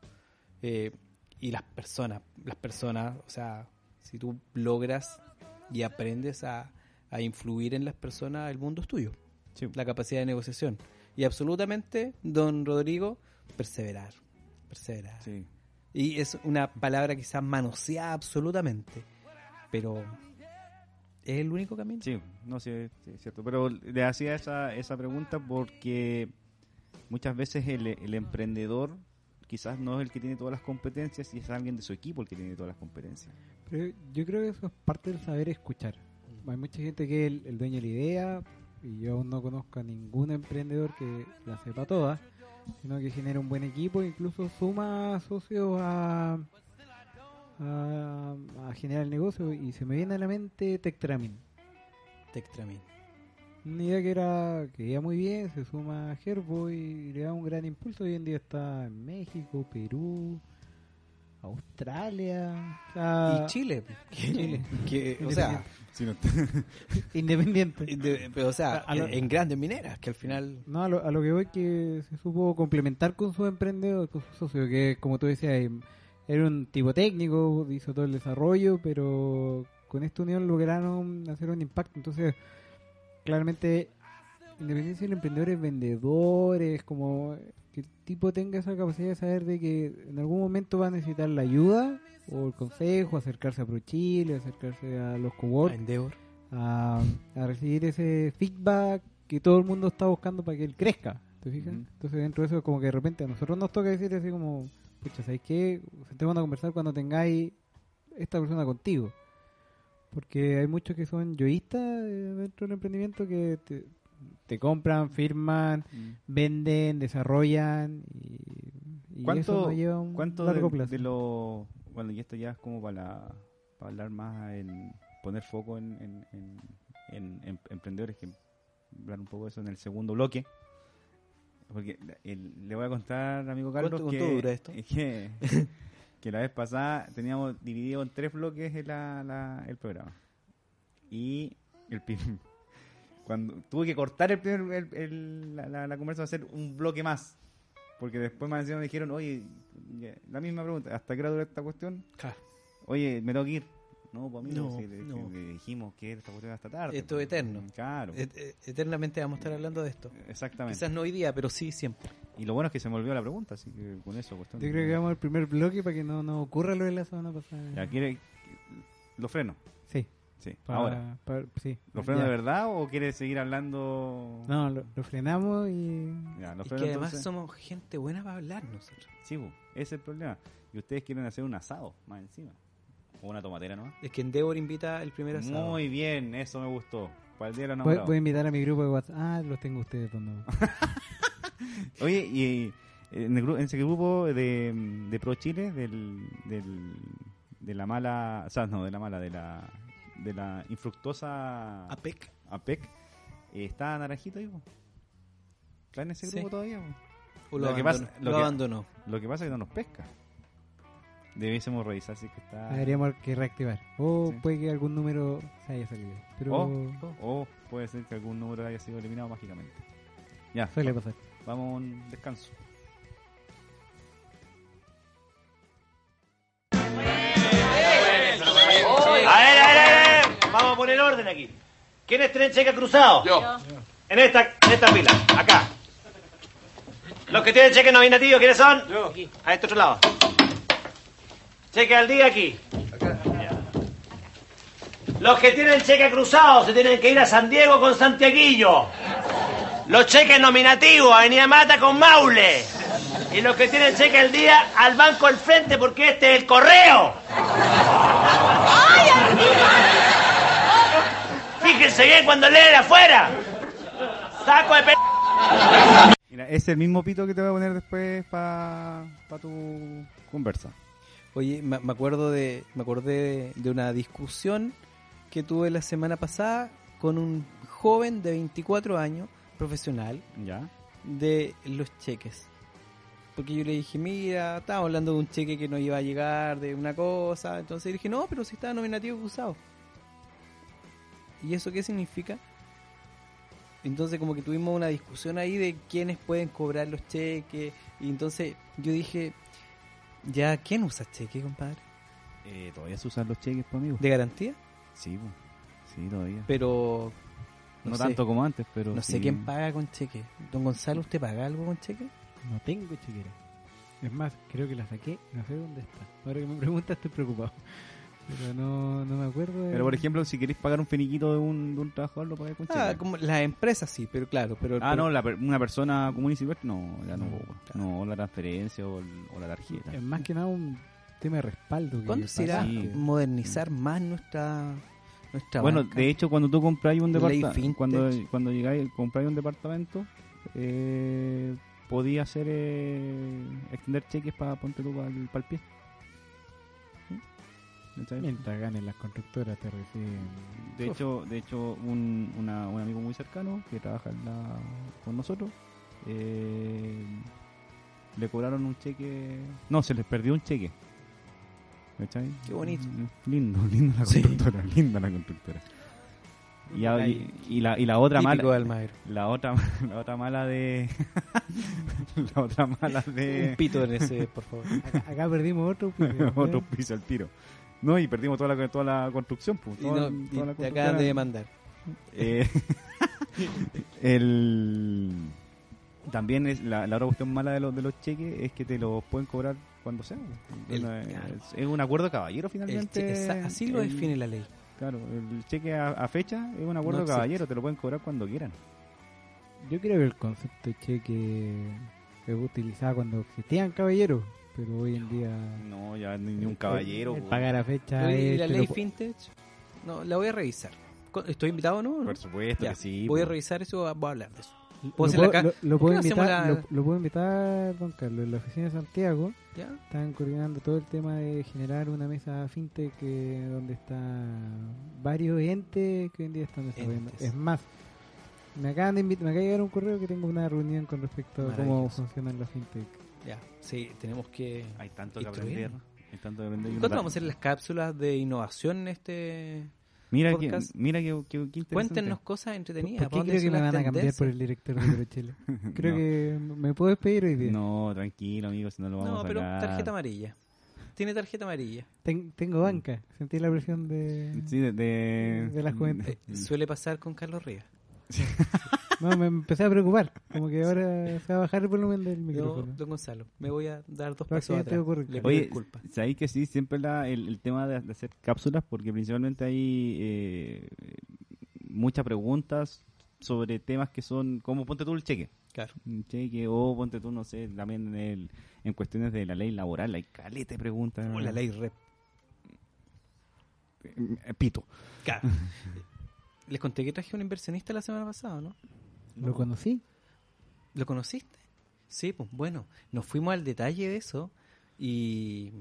eh, y las personas, las personas, o sea, si tú logras y aprendes a, a influir en las personas, el mundo es tuyo Sí. la capacidad de negociación. Y absolutamente, don Rodrigo, perseverar. Perseverar. Sí. Y es una palabra quizás manoseada absolutamente. Pero es el único camino. Sí, no sé, sí, es cierto. Pero le hacía esa, esa pregunta porque muchas veces el, el emprendedor quizás no es el que tiene todas las competencias y es alguien de su equipo el que tiene todas las competencias. Pero yo creo que eso es parte del saber escuchar. Hay mucha gente que es el, el dueño de la idea, y yo aún no conozco a ningún emprendedor que la sepa toda, sino que genera un buen equipo incluso suma socios a, a, a generar el negocio. Y se me viene a la mente Tectramin. Tectramin. Una idea que era que iba muy bien, se suma a Herbo y le da un gran impulso. Hoy en día está en México, Perú, Australia, sea, y Chile. Que, Chile. [LAUGHS] que, o sea, independiente. [LAUGHS] de- pero, o sea, A lo- en, grandes mineras, que al final. No, a lo, a lo que voy que se supo complementar con su emprendedor, con su socio, que como tú decías, em, era un tipo técnico, hizo todo el desarrollo, pero con esta unión lograron hacer un impacto. Entonces, claramente, independientemente si el emprendedor es vendedor, es como que el tipo tenga esa capacidad de saber de que en algún momento va a necesitar la ayuda o el consejo, acercarse a ProChile, acercarse a los Endeavor. a, a recibir ese feedback que todo el mundo está buscando para que él crezca. ¿Te fijas? Entonces, dentro de eso, como que de repente a nosotros nos toca decir así como, pucha, ¿sabes qué? Sentemos a conversar cuando tengáis esta persona contigo. Porque hay muchos que son yoístas eh, dentro del emprendimiento que te, te compran, firman, venden, desarrollan y, y ¿Cuánto, eso nos lleva a un cuánto largo de, plazo. de lo... Bueno, y esto ya es como para, para hablar más en poner foco en, en, en- en- en emprendedores, que hablar un poco de eso en el segundo bloque. Porque el- le voy a contar, amigo Carlos, ¿Cuánto- que, cuánto dura esto? [LAUGHS] que, que la vez pasada teníamos dividido en tres bloques el, la- la- el programa. Y el prim- cuando tuve que cortar el primer, el- el- la, la, la conversa, hacer un bloque más. Porque después más encima me dijeron, oye, la misma pregunta, ¿hasta qué hora dura esta cuestión? Claro. Oye, me tengo que ir. No, pues No, si le, no. si le dijimos que esta cuestión hasta tarde. Esto es pues. eterno. Claro, et- Eternamente vamos a estar hablando de esto. exactamente. Quizás no hoy día, pero sí siempre. Y lo bueno es que se me olvidó la pregunta, así que con eso cuestión. Yo creo que vamos al primer bloque para que no nos ocurra lo de la semana pasada. Ya, ¿quiere, lo freno. Sí. Ahora. pa- sí. ¿Lo freno Ya. de verdad o quiere seguir hablando? No, lo, lo frenamos y... Ya, lo Es freno que además entonces. somos gente buena para hablar nosotros. Sí, bu, ese es el problema. Y ustedes quieren hacer un asado más encima. O una tomatera, ¿no? Es que Endeavor invita el primer asado. Muy bien, eso me gustó. Para el día de los Voy, voy a invitar a mi grupo de WhatsApp. Ah, los tengo ustedes. pues no. [LAUGHS] Oye, y en, el en ese grupo de, de Pro Chile, del, del, de la mala, o sea, no, de la mala, de la, de la infructuosa APEC. APEC, eh, ¿está Naranjito ahí? po? ¿Está en ese Sí. grupo todavía? po? O lo, Lo que abandonó. pasa- lo Lo que- abandonó. Lo que pasa es que no nos pesca. Debiésemos revisar si es que está... Deberíamos que reactivar. O Sí. puede que algún número se haya salido. Pero O, o puede ser que algún número haya sido eliminado mágicamente. Ya, suele pasar. vamos a un descanso. A poner orden aquí. ¿Quiénes tienen cheque cruzado? Yo. En esta, en esta fila, acá. Los que tienen cheque nominativo, ¿quiénes son? Yo. Aquí, a este otro lado. Cheque al día aquí. Los que tienen cheque cruzado se tienen que ir a San Diego con Santiaguillo. Los cheques nominativos, a Avenida Mata con Maule. Y los que tienen cheque al día, al banco al frente porque este es el correo. Fíjense bien cuando leen afuera. Saco de pe... Mira, es el mismo pito que te voy a poner después para tu conversa. Oye, me, me acuerdo de, me acordé de, una discusión que tuve la semana pasada con un joven de 24 años, profesional, Ya. de los cheques. Porque yo le dije, mira, estábamos hablando de un cheque que no iba a llegar, de una cosa. Entonces dije, no, pero si está nominativo cruzado. ¿Y eso qué significa? Entonces como que tuvimos una discusión ahí de quiénes pueden cobrar los cheques. Y entonces yo dije, ya, ¿quién usa cheque, compadre? Eh, ¿Todavía se usan los cheques, pues, amigo? ¿De garantía? Sí, po. sí, todavía. Pero No, No sé. tanto como antes, pero. No sé quién paga con cheque. Don Gonzalo, ¿usted paga algo con cheque? No tengo chequera. Es más, creo que la saqué no sé dónde está. Ahora que me preguntas estoy preocupado. Pero no, no me acuerdo. de- Pero por ejemplo, si queréis pagar un finiquito de un, de un trabajador, lo pagáis con cheque. Ah, como las empresas sí, pero claro. Pero, Ah, pero- no, la per- una persona común y silvestre, no, ya no. No, po. No, la transferencia o, la tarjeta. Es más que nada un tema de respaldo. que ¿Cuándo se irá pasa Sí. que- modernizar más nuestra, nuestra Bueno, banca? de hecho, cuando tú compráis un departamento, cuando, cuando llegáis, compráis un departamento, eh, podía hacer eh, extender cheques para ponte tú para el, pie. ¿Mm? ¿Cachai? Mientras ganen las constructoras te reciben. De hecho, de hecho un, una- un amigo muy cercano que trabaja en la- con nosotros eh, le cobraron un cheque. No, se les perdió un cheque. ¿Cachai? Qué bonito. Mm, Lindo, [LAUGHS] lindo la Sí. constructora, linda la constructora. Y, a- y, y la, y la otra Típico mala, la otra, [LAUGHS] la otra mala de, [LAUGHS] la otra mala Un de pito en ese, por favor. Acá, acá perdimos otro. pues, otro piso al tiro. No, y perdimos toda la, toda la construcción, pues. Y, toda- no, y toda la te acaban de demandar. Eh, [LAUGHS] el también es la, la otra cuestión mala de los de los cheques es que te los pueden cobrar cuando sea. El- claro. es, es un acuerdo de caballero finalmente. che- esa- así lo El- define la ley. Claro, el cheque a, a fecha es un acuerdo No de existe. caballero, te lo pueden cobrar cuando quieran. Yo creo que el concepto de cheque se utilizaba cuando existían caballeros, pero hoy en día. No, ya ni, ni un el- caballero. el po. pagar a fecha. ¿Y la ley lo- Fintech? No, la voy a revisar. ¿Estoy invitado o no? Por supuesto Ya, que sí. voy a po. revisar eso, voy a hablar de eso. Lo ¿Puedo lo- lo ¿Por puedo invitar, la- lo, lo puedo invitar, don Carlos, en la oficina de Santiago. ¿Ya? Están coordinando todo el tema de generar una mesa fintech que, donde están varios entes que hoy en día están desarrollando. Entes. Es más, me acaban de invitar, me acaba de llegar un correo que tengo una reunión con respecto a cómo funcionan las fintech. Ya, sí, tenemos que... Hay tanto que Instruir. aprender. Hay tanto que aprender. y uno ¿Cuándo ta- vamos a hacer las cápsulas de innovación en este...? Mira que, podcast? mira que, que- que interesante. Cuéntenos cosas entretenidas. ¿Por qué ¿para dónde creo que me van a cambiar por el director de Perochele? [LAUGHS] Creo No. que me puedo despedir hoy día. No, tranquilo, amigo, si no lo vamos No, a pero sacar. tarjeta amarilla. Tiene tarjeta amarilla. Ten- tengo banca, sentí la presión de... Sí, de, de, De la juventud. Eh, suele pasar con Carlos Rivas. [LAUGHS] No, me empecé a preocupar, como que ahora se va a bajar el volumen del Yo, micrófono. don Gonzalo, me voy a dar dos Lo pasos atrás. ocurre. Le Oye, disculpas. sabéis que sí, siempre la, el, el tema de, de hacer cápsulas, porque principalmente hay eh, muchas preguntas sobre temas que son, como ponte tú el cheque. Claro. Un cheque, o ponte tú, no sé, también en, el, en cuestiones de la ley laboral, hay caleta de preguntas. O la ley REP. Eh, Pito. Claro. [LAUGHS] Les conté que traje un inversionista la semana pasada, ¿no? Lo conocí. ¿Lo conociste? Sí, pues bueno, nos fuimos al detalle de eso y,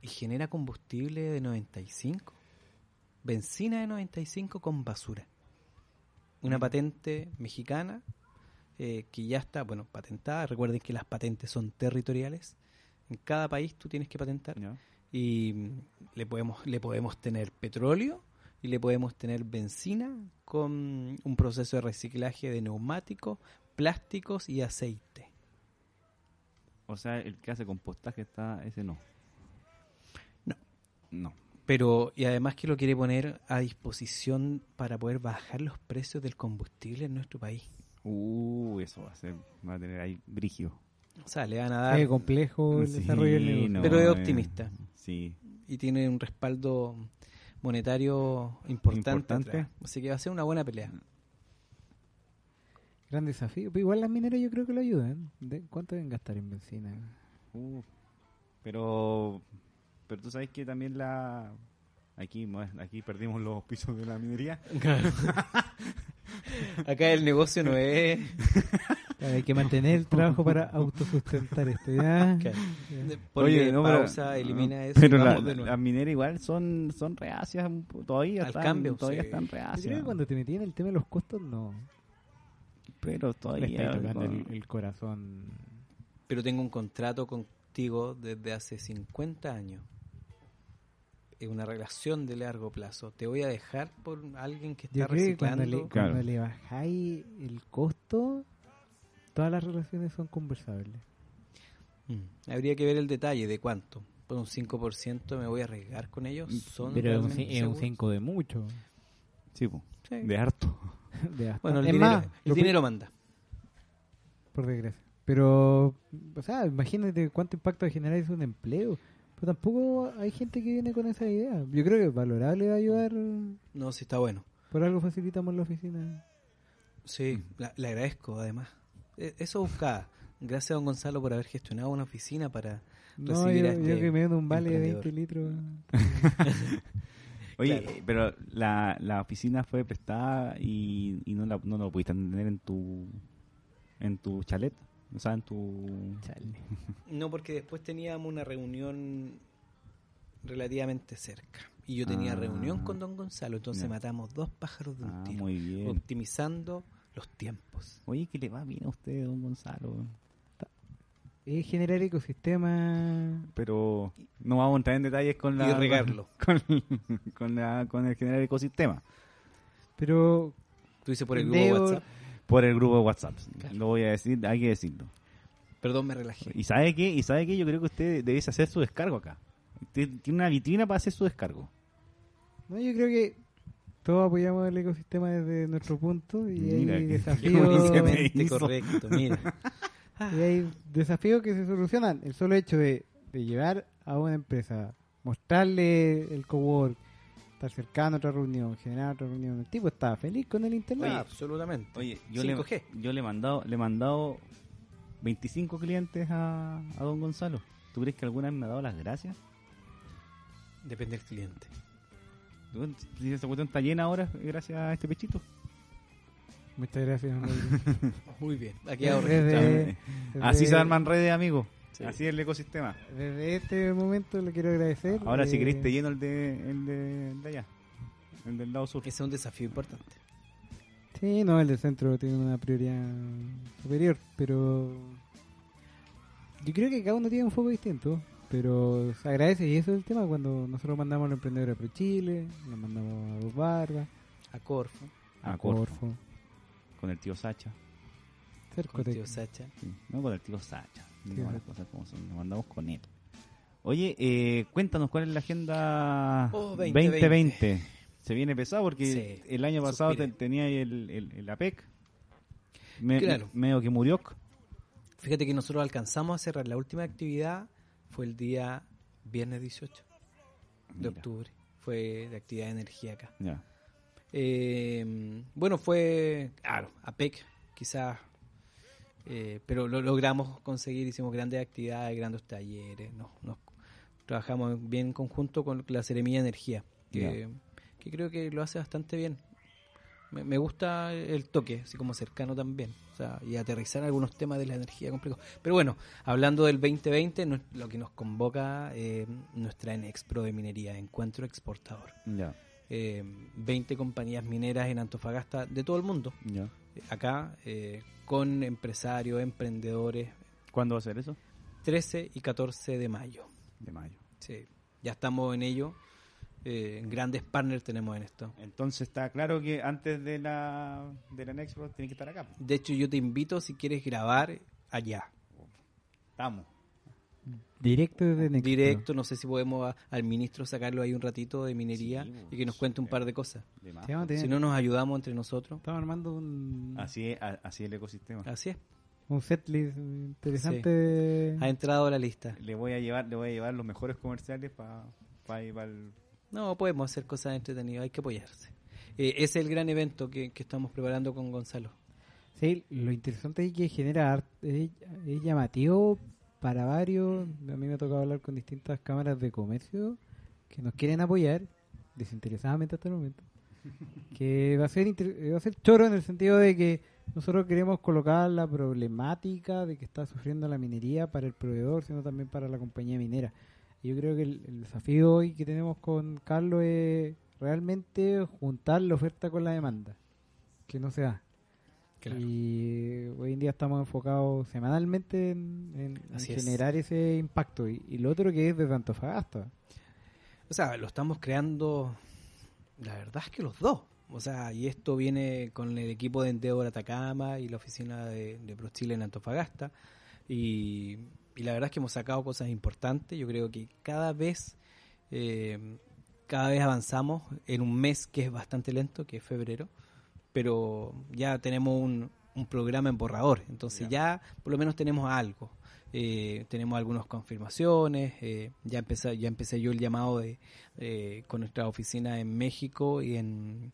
y genera combustible de 95. Benzina de 95 con basura. Una patente mexicana eh, que ya está, bueno, patentada. Recuerden que las patentes son territoriales. En cada país tú tienes que patentar. Y mm, le podemos, le podemos tener petróleo y le podemos tener benzina con un proceso de reciclaje de neumáticos, plásticos y aceite. O sea, el que hace compostaje está, ese no. No. No. Pero, y además que lo quiere poner a disposición para poder bajar los precios del combustible en nuestro país. Uh, eso va a ser, va a tener ahí brigio. O sea, le van a dar... Es complejo el Sí, desarrollo del negocio. no, Pero es eh, optimista. Sí. Y tiene un respaldo monetario importante. Así que va a ser una buena pelea. Gran desafío. Pero igual las mineras yo creo que lo ayudan. ¿De ¿Cuánto deben gastar en benzina? Uh, pero, pero tú sabes que también la... Aquí, aquí perdimos los pisos de la minería. [LAUGHS] Acá el negocio no es... Hay que mantener el trabajo para autosustentar esto. ¿ya? Ya. Ponle no, pero- pausa, elimina eso. Pero la- las mineras igual son, son reacias, todavía Al están, cambio, todavía sí. están Yo creo reacias. que cuando te metí en el tema de los costos, no. Pero Le todavía... estáis tocando no. el, el corazón. Pero tengo un contrato contigo desde hace 50 años. Es una relación de largo plazo. Te voy a dejar por alguien que está Yo creo que cuando reciclando. le, Claro. cuando le bajáis el costo, todas las relaciones son conversables. Mm. Habría que ver el detalle de cuánto. Por un 5% me voy a arriesgar con ellos. Son Pero es un, es un seguros? 5 de mucho. Sí. Sí. de harto. [LAUGHS] de Bueno, el es dinero, más, el lo dinero manda. Por desgracia. Pero, o sea, imagínate cuánto impacto va a generar eso en empleo. Pero tampoco hay gente que viene con esa idea. Yo creo que es valorable ayudar. No, sí está bueno. Por algo facilitamos la oficina. Sí, la- le agradezco además. E- Eso buscaba. Gracias a don Gonzalo por haber gestionado una oficina para No, recibir yo, a este yo que me doy un vale de emprendedor. 20 litros. [LAUGHS] Oye, Claro. eh, pero la, la oficina fue prestada y, y no, la, no lo pudiste tener en tu en tu chalet, o sea, en tu... [LAUGHS] No, porque después teníamos una reunión relativamente cerca. Y yo tenía Ah. reunión con don Gonzalo, entonces matamos dos pájaros de un Ah, tiro. muy bien. Optimizando los tiempos. Oye, que le va bien a usted, don Gonzalo. Es generar ecosistemas. Pero no vamos a entrar en detalles con la... Y regarlo. [LAUGHS] Con, con, la, con el general ecosistema. Pero Tú dices por el grupo WhatsApp. Por el grupo de WhatsApp. Claro. Lo voy a decir, hay que decirlo. Perdón, me relajé. ¿Y sabe qué? ¿Y sabe qué? Yo creo que usted debe hacer su descargo acá. Usted tiene una vitrina para hacer su descargo. no, yo creo que todos apoyamos el ecosistema desde nuestro punto y Mira, hay desafíos. [LAUGHS] correcto, mira. [LAUGHS] Y hay desafíos que se solucionan. El solo hecho de, de llevar a una empresa, mostrarle el cowork, estar cercano a otra reunión, generar otra reunión. El tipo está feliz con el internet. Oye, absolutamente. Oye, yo 5G. le, yo le he mandado, le he mandado 25 clientes a, a don Gonzalo. ¿Tú crees que alguna vez me ha dado las gracias? Depende del cliente. Si esa cuestión está llena ahora, gracias a este pechito. Muchas gracias. [LAUGHS] Muy bien. Quedado Desde- [LAUGHS] Así se arman redes, amigos. Sí. Así es el ecosistema. Desde este momento le quiero agradecer. Ahora, si eh, querés, te lleno el de, el de, de allá. El del lado sur. Ese es un desafío importante. Sí, no, el del centro tiene una prioridad superior, pero yo creo que cada uno tiene un foco distinto, pero se agradece y eso es el tema cuando nosotros mandamos a los emprendedores Chile, nos mandamos a Dos Barbas, A Corfo, A a Corfo. Corfo, Con el tío Sacha. con el tío Sacha. Sí, no con el tío Sacha. Tío Digamos las Sacha. cosas como son. Nos mandamos con él. Oye, eh, cuéntanos cuál es la agenda Oh, 2020. 2020. Se viene pesado porque Sí, el año pasado te- tenía ahí el, el, el APEC. Me- Claro. Medio que murió. Fíjate que nosotros alcanzamos a cerrar la última actividad, fue el día viernes 18 de octubre. Fue de actividad de energía acá. Eh, bueno, fue, claro, APEC, quizás, eh, pero lo logramos conseguir, hicimos grandes actividades, grandes talleres, nos, nos- trabajamos bien en conjunto con la Seremía de Energía, que, que creo que lo hace bastante bien. Me, me gusta el toque, así como cercano también, o sea, y aterrizar algunos temas de la energía complejos. Pero bueno, hablando del 2020, no- lo que nos convoca eh, nuestra Enexpro de Minería, Encuentro Exportador Ya. eh, 20 compañías mineras en Antofagasta de todo el mundo, ya. eh, acá, eh, con empresarios, emprendedores, ¿Cuándo va a ser eso? 13 y 14 de mayo. De mayo. Sí, ya estamos en ello. Eh, grandes partners tenemos en esto. Entonces está claro que antes de la de la Next Pro que estar acá. De hecho, yo te invito si quieres grabar allá, Estamos. Directo desde Nextro. directo. No sé si podemos a- al ministro sacarlo ahí un ratito de minería Sí, y que nos cuente un par de cosas. De Si no, nos ayudamos entre nosotros. Estamos armando un, Así es, a- así es el ecosistema. Así es. un setlist interesante. Ha entrado a la lista. Le voy a llevar, le voy a llevar los mejores comerciales para ir para el No, podemos hacer cosas entretenidas, hay que apoyarse. Eh, ese es el gran evento que, que estamos preparando con Gonzalo. Sí, lo interesante es que genera es, es llamativo para varios. A mí me ha tocado hablar con distintas cámaras de comercio que nos quieren apoyar desinteresadamente hasta el momento. [LAUGHS] Que va a ser va a ser choro en el sentido de que nosotros queremos colocar la problemática de que está sufriendo la minería para el proveedor, sino también para la compañía minera. Y yo creo que el, el desafío hoy que tenemos con Carlos es realmente juntar la oferta con la demanda, que no se da. Y hoy en día estamos enfocados semanalmente en, en- en Así es. generar ese impacto. Y, y lo otro que es desde Antofagasta. O sea, lo estamos creando, la verdad es que los dos. O sea, y esto viene con el equipo de Endeavor Atacama y la oficina de, de Pro Chile en Antofagasta. Y, y la verdad es que hemos sacado cosas importantes. Yo creo que cada vez, eh, cada vez avanzamos en un mes que es bastante lento, que es febrero, pero ya tenemos un, un programa en borrador, entonces ya por lo menos tenemos algo. Eh, tenemos algunas confirmaciones, eh, ya empecé ya empecé yo el llamado de eh, con nuestra oficina en México y en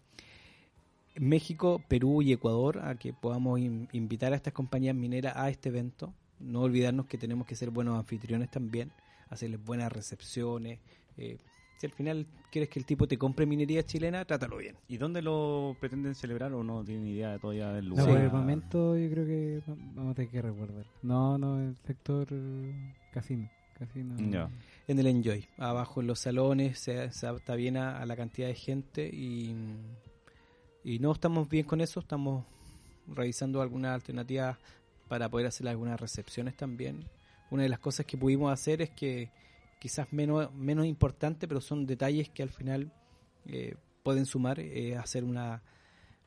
México, Perú y Ecuador a que podamos in- invitar a estas compañías mineras a este evento. No olvidarnos que tenemos que ser buenos anfitriones también, hacerles buenas recepciones. eh, si al final quieres que el tipo te compre minería chilena, trátalo bien. ¿Y dónde lo pretenden celebrar o no tienen idea todavía del No, lugar? por el momento yo creo que va- vamos a tener que recordar. No, no, el sector eh, casino. casino. Ya. En el Enjoy, abajo en los salones, se, se adapta bien a, a la cantidad de gente y, y no estamos bien con eso, estamos revisando algunas alternativas para poder hacer algunas recepciones también. Una de las cosas que pudimos hacer es que quizás menos, menos importante, pero son detalles que al final eh, pueden sumar, eh, hacer una,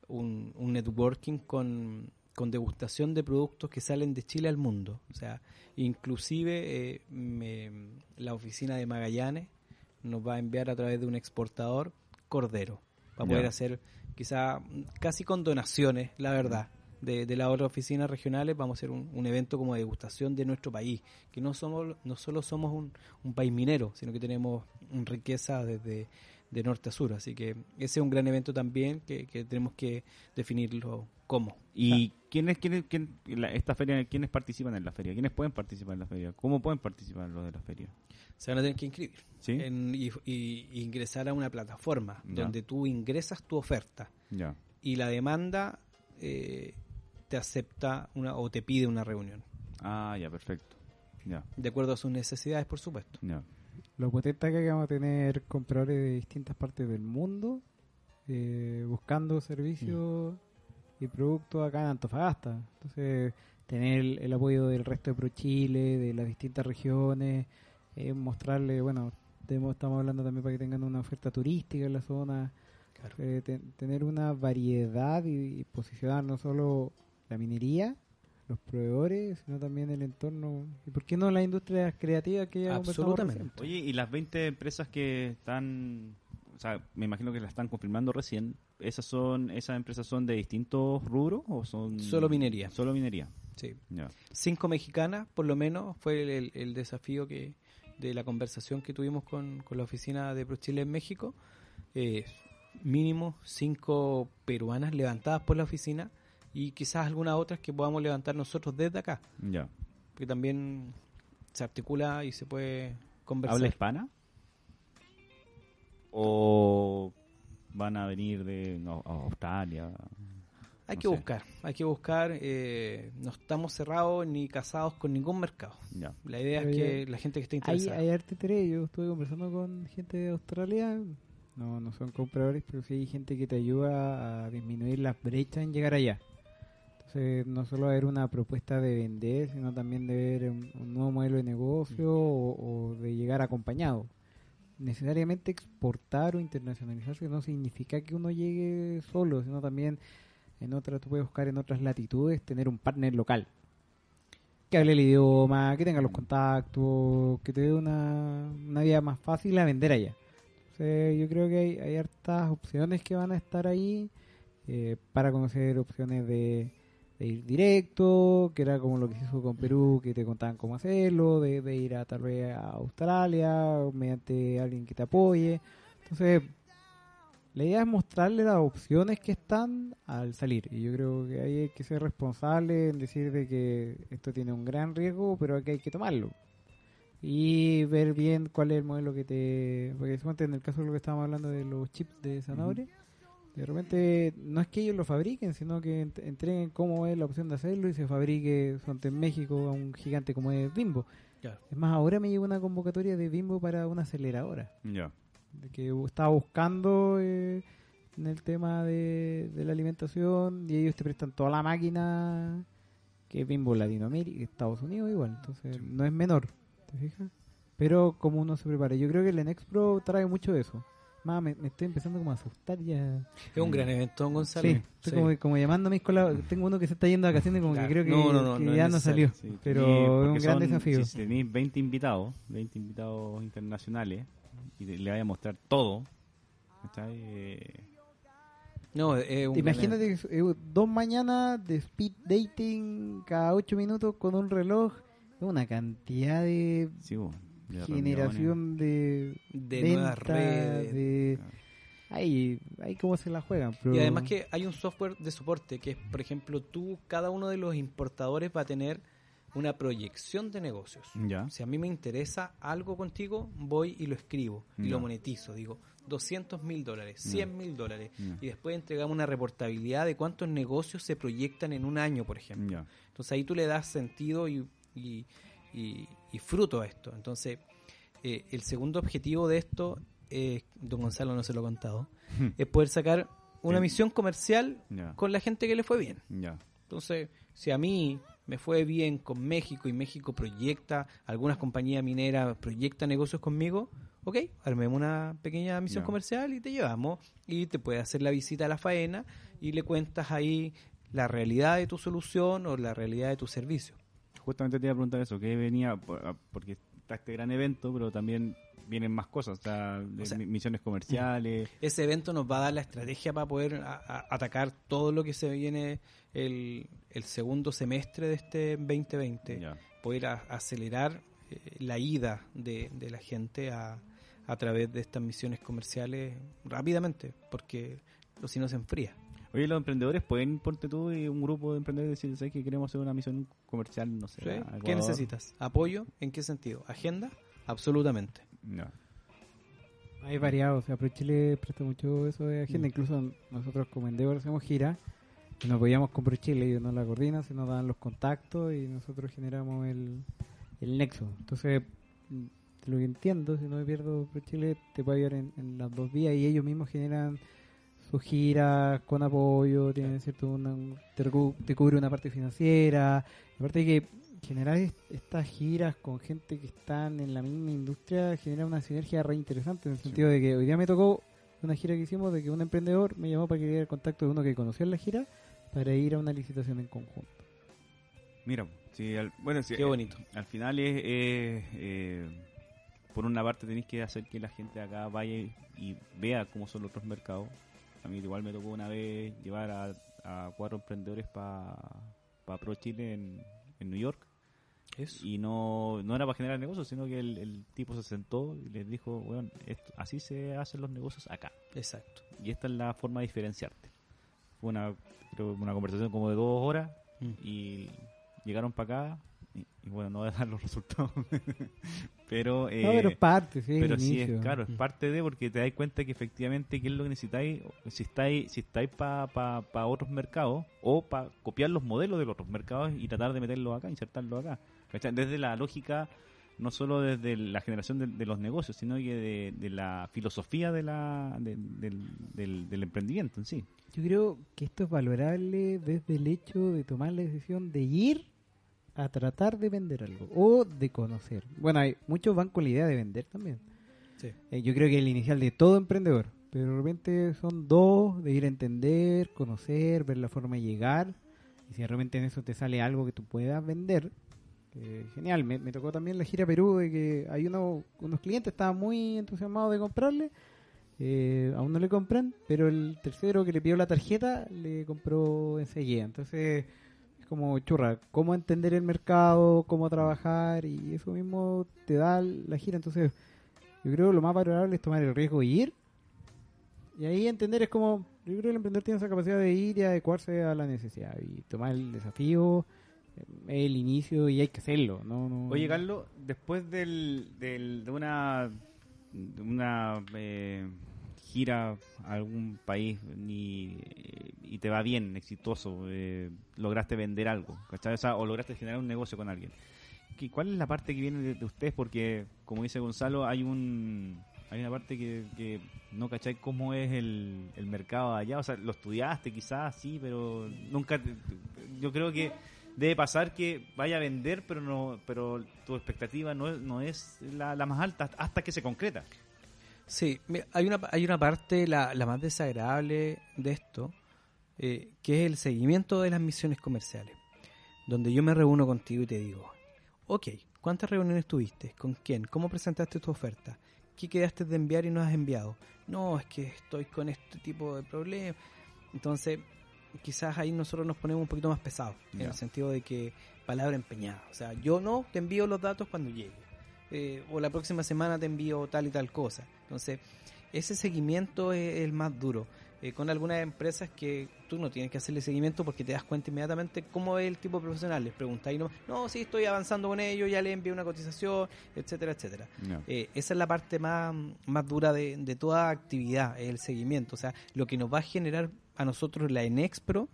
un, un networking con, con degustación de productos que salen de Chile al mundo. O sea, inclusive eh, me- la oficina de Magallanes nos va a enviar a través de un exportador cordero para Ya. poder hacer quizá casi con donaciones, la verdad. De, de las otras oficinas regionales vamos a hacer un, un evento como degustación de nuestro país, que no somos no solo somos un, un país minero, sino que tenemos riqueza desde de norte a sur, así que ese es un gran evento también que, que tenemos que definirlo cómo. ¿Y quiénes, quiénes, quién, la- esta feria, quiénes participan en la feria? ¿Quiénes pueden participar en la feria? ¿Cómo pueden participar los de la feria? se van a tener que inscribir ¿Sí? en- y, y- y ingresar a una plataforma Ya. donde tú ingresas tu oferta Ya. y la demanda eh, te acepta una o te pide una reunión, Ah, ya, perfecto. Ya, de acuerdo a sus necesidades, por supuesto. ya. Lo potente que vamos a tener compradores de distintas partes del mundo eh, buscando servicios y productos acá en Antofagasta. Entonces, tener el, el apoyo del resto de ProChile, de las distintas regiones, eh, mostrarle, bueno, tenemos- estamos hablando también para que tengan una oferta turística en la zona, Claro. eh, te- tener una variedad y, y posicionar no solo la minería, los proveedores, sino también el entorno. ¿Y por qué no las industrias creativas que ya Absolutamente. Oye, ¿y las 20 empresas que están, o sea, me imagino que las están confirmando recién, esas son esas empresas son de distintos rubros o son Solo minería. Solo minería. Sí. Ya. Cinco mexicanas, por lo menos, fue el, el- el desafío que de la conversación que tuvimos con, con la oficina de ProChile en México. Eh, mínimo cinco peruanas levantadas por la oficina y quizás algunas otras que podamos levantar nosotros desde acá, Ya. que también se articula y se puede conversar. ¿Habla hispana? ¿O van a venir de no, Australia? Hay no que sé. buscar, hay que buscar. eh, no estamos cerrados ni casados con ningún mercado. Ya. La idea es que la gente que esté Hay, interesada. hay arte interés. Yo estuve conversando con gente de Australia. No, no son compradores, pero sí hay gente que te ayuda a disminuir las brechas en llegar allá. Entonces, no solo ver una propuesta de vender, sino también de ver un, un nuevo modelo de negocio o, o de llegar acompañado. Necesariamente exportar o internacionalizarse no significa que uno llegue solo, sino también en otras, tú puedes buscar en otras latitudes tener un partner local que hable el idioma, que tenga los contactos, que te dé una, una vida más fácil a vender allá. Entonces, yo creo que hay, hay hartas opciones que van a estar ahí eh, para conocer opciones de, ir directo, que era como lo que se hizo con Perú, que te contaban cómo hacerlo, de, ir a tal vez a Australia, mediante alguien que te apoye. Entonces, la idea es mostrarle las opciones que están al salir. Y yo creo que ahí hay que ser responsable en decir de que esto tiene un gran riesgo, pero que hay que tomarlo. Y ver bien cuál es el modelo que te... Porque en el caso de lo que estábamos hablando de los chips de zanahoria, de repente no es que ellos lo fabriquen, sino que ent- entreguen cómo es la opción de hacerlo y se fabrique en México a un gigante como es Bimbo. Claro. Es más, ahora me llegó una convocatoria de Bimbo para una aceleradora Ya. de que estaba buscando eh, en el tema de, de la alimentación y ellos te prestan toda la máquina que es Bimbo Latinoamérica, Estados Unidos igual, entonces no es menor, ¿te fijas? Pero como uno se prepara, yo creo que el Next Pro trae mucho de eso. Más, me, me estoy empezando como a asustar ya. Es un gran evento, Gonzalo. Sí, estoy Como, como llamando a mis colaboradores. Tengo uno que se está yendo a vacaciones como Claro. que creo que, No, no, no, que no es ya no salió. Sí, pero es un gran son- desafío. Si tenéis 20 invitados, 20 invitados internacionales, y le vaya a mostrar todo. Eh, No, un Imagínate eh, dos mañanas de speed dating cada ocho minutos con un reloj. Es una cantidad de sí, bo, de generación de, de venta, nuevas redes. de- Ahí, ahí cómo se la juegan. pero- Y además que hay un software de soporte que es, por ejemplo, tú, cada uno de los importadores va a tener una proyección de negocios. Ya. Si a mí me interesa algo contigo, voy y lo escribo y Ya. lo monetizo. Digo, 200 mil dólares, 100 mil dólares. Ya. Y después entregamos una reportabilidad de cuántos negocios se proyectan en un año, por ejemplo. Ya. Entonces ahí tú le das sentido y, y- y- y fruto a esto. Entonces, eh, el segundo objetivo de esto, eh, don Gonzalo no se lo he contado, es poder sacar una misión comercial con la gente que le fue bien. Entonces, si a mí me fue bien con México y México proyecta, algunas compañías mineras proyectan negocios conmigo, ok, armemos una pequeña misión comercial y te llevamos y te puedes hacer la visita a la faena y le cuentas ahí la realidad de tu solución o la realidad de tu servicio. Justamente te iba a preguntar eso, que venía, por- ah, porque está este gran evento, pero también vienen más cosas, o sea, de O sea, mi- misiones comerciales. Ese evento nos va a dar la estrategia para poder a- a- atacar todo lo que se viene el, el segundo semestre de este 2020. Ya. Poder a- acelerar eh, la ida de, de la gente a, a través de estas misiones comerciales rápidamente, porque si no se enfría. Oye, los emprendedores pueden, ponte tú y un grupo de emprendedores decir, ¿sabes que queremos hacer una misión comercial? No sé. ¿Sí? a ¿Qué Ecuador"? necesitas? ¿Apoyo? ¿En qué sentido? ¿Agenda? Absolutamente. Ya. Hay variado, o sea, ProChile presta mucho eso de agenda. Mm. Incluso nosotros como Endeavor hacemos gira y nos apoyamos con ProChile. Ellos nos la coordinan, se nos dan los contactos y nosotros generamos el, el nexo. Entonces, mm, de lo que entiendo, si no me pierdo, ProChile te puede ayudar en, en las dos vías y ellos mismos generan sus giras con apoyo, tienen cierto una, te, recu- te cubre una parte financiera. Aparte de que generar est- estas giras con gente que están en la misma industria genera una sinergia re interesante en el Sí. sentido de que hoy día me tocó una gira que hicimos de que un emprendedor me llamó para que diera el contacto de uno que conocía en la gira para ir a una licitación en conjunto. Mira, sí, al- bueno, sí, Qué eh, bonito. al final es, eh, por una parte tenéis que hacer que la gente acá vaya y- y vea cómo son los otros mercados. A mí igual me tocó una vez llevar a, a cuatro emprendedores para pa Pro Chile en, en New York Eso. y no, no era para generar negocios, sino que el, el tipo se sentó y les dijo, bueno, esto, así se hacen los negocios acá. Exacto. Y esta es la forma de diferenciarte. Fue una, creo, una conversación como de dos horas Mm. y llegaron para acá y, y bueno, no voy a dar los [LAUGHS] resultados. pero eh, no, pero es parte, sí, pero sí es claro, es parte de porque te das cuenta que efectivamente qué es lo que necesitáis, si estáis si estáis para pa, pa otros mercados o para copiar los modelos de los otros mercados y tratar de meterlos acá, insertarlos acá. ¿Cachai? Desde la lógica no solo desde la generación de, de los negocios, sino que de, de la filosofía de la, de- del, del, del emprendimiento en sí. Yo creo que esto es valorable desde el hecho de tomar la decisión de ir a tratar de vender algo o de conocer. Bueno, hay muchos van con la idea de vender también. Sí. Eh, yo creo que el inicial de todo emprendedor, pero de repente son dos, de ir a entender, conocer, ver la forma de llegar. Y si realmente en eso te sale algo que tú puedas vender, eh, genial. Me, me tocó también la gira Perú de que hay uno, unos clientes estaban muy entusiasmados de comprarle. Eh, aún no le compran, pero el tercero que le pidió la tarjeta le compró enseguida. Entonces es como churra, cómo entender el mercado, cómo trabajar y eso mismo te da la gira. Entonces yo creo que lo más valorable es tomar el riesgo y ir. Y ahí entender es como, yo creo que el emprendedor tiene esa capacidad de ir y adecuarse a la necesidad y tomar el desafío, eh, el inicio y hay que hacerlo. No, no- Oye, Carlos, después del, del- de una, de una eh, gira a algún país ni, y te va bien, exitoso, eh, lograste vender algo, ¿cachai? O, sea, o lograste generar un negocio con alguien. ¿Qué- ¿Cuál es la parte que viene de, de ustedes? Porque, como dice Gonzalo, hay un hay una parte que, no cachai cómo es el, el mercado allá. O sea, lo estudiaste quizás, sí, pero nunca... yo creo que debe pasar que vaya a vender, pero no pero tu expectativa no es, no es la más alta hasta que se concreta. Sí, hay una, hay una parte, la, la más desagradable de esto, eh, que es el seguimiento de las misiones comerciales, donde yo me reúno contigo y te digo, ok, ¿cuántas reuniones tuviste? ¿Con quién? ¿Cómo presentaste tu oferta? ¿Qué quedaste de enviar y no has enviado? no, es que estoy con este tipo de problemas. Entonces, quizás ahí nosotros nos ponemos un poquito más pesados, en el sentido de que palabra empeñada. O sea, yo no te envío los datos cuando llegue. Eh, o la próxima semana te envío tal y tal cosa. Entonces, ese seguimiento es el más duro. Eh, con algunas empresas que tú no tienes que hacerle seguimiento porque te das cuenta inmediatamente cómo es el tipo de profesional. Les preguntáis, no, no, sí, estoy avanzando con ellos, ya le envié una cotización, etcétera, etcétera. Eh, esa es la parte más, más dura de, de toda actividad, es el seguimiento. O sea, lo que nos va a generar a nosotros la Enexpro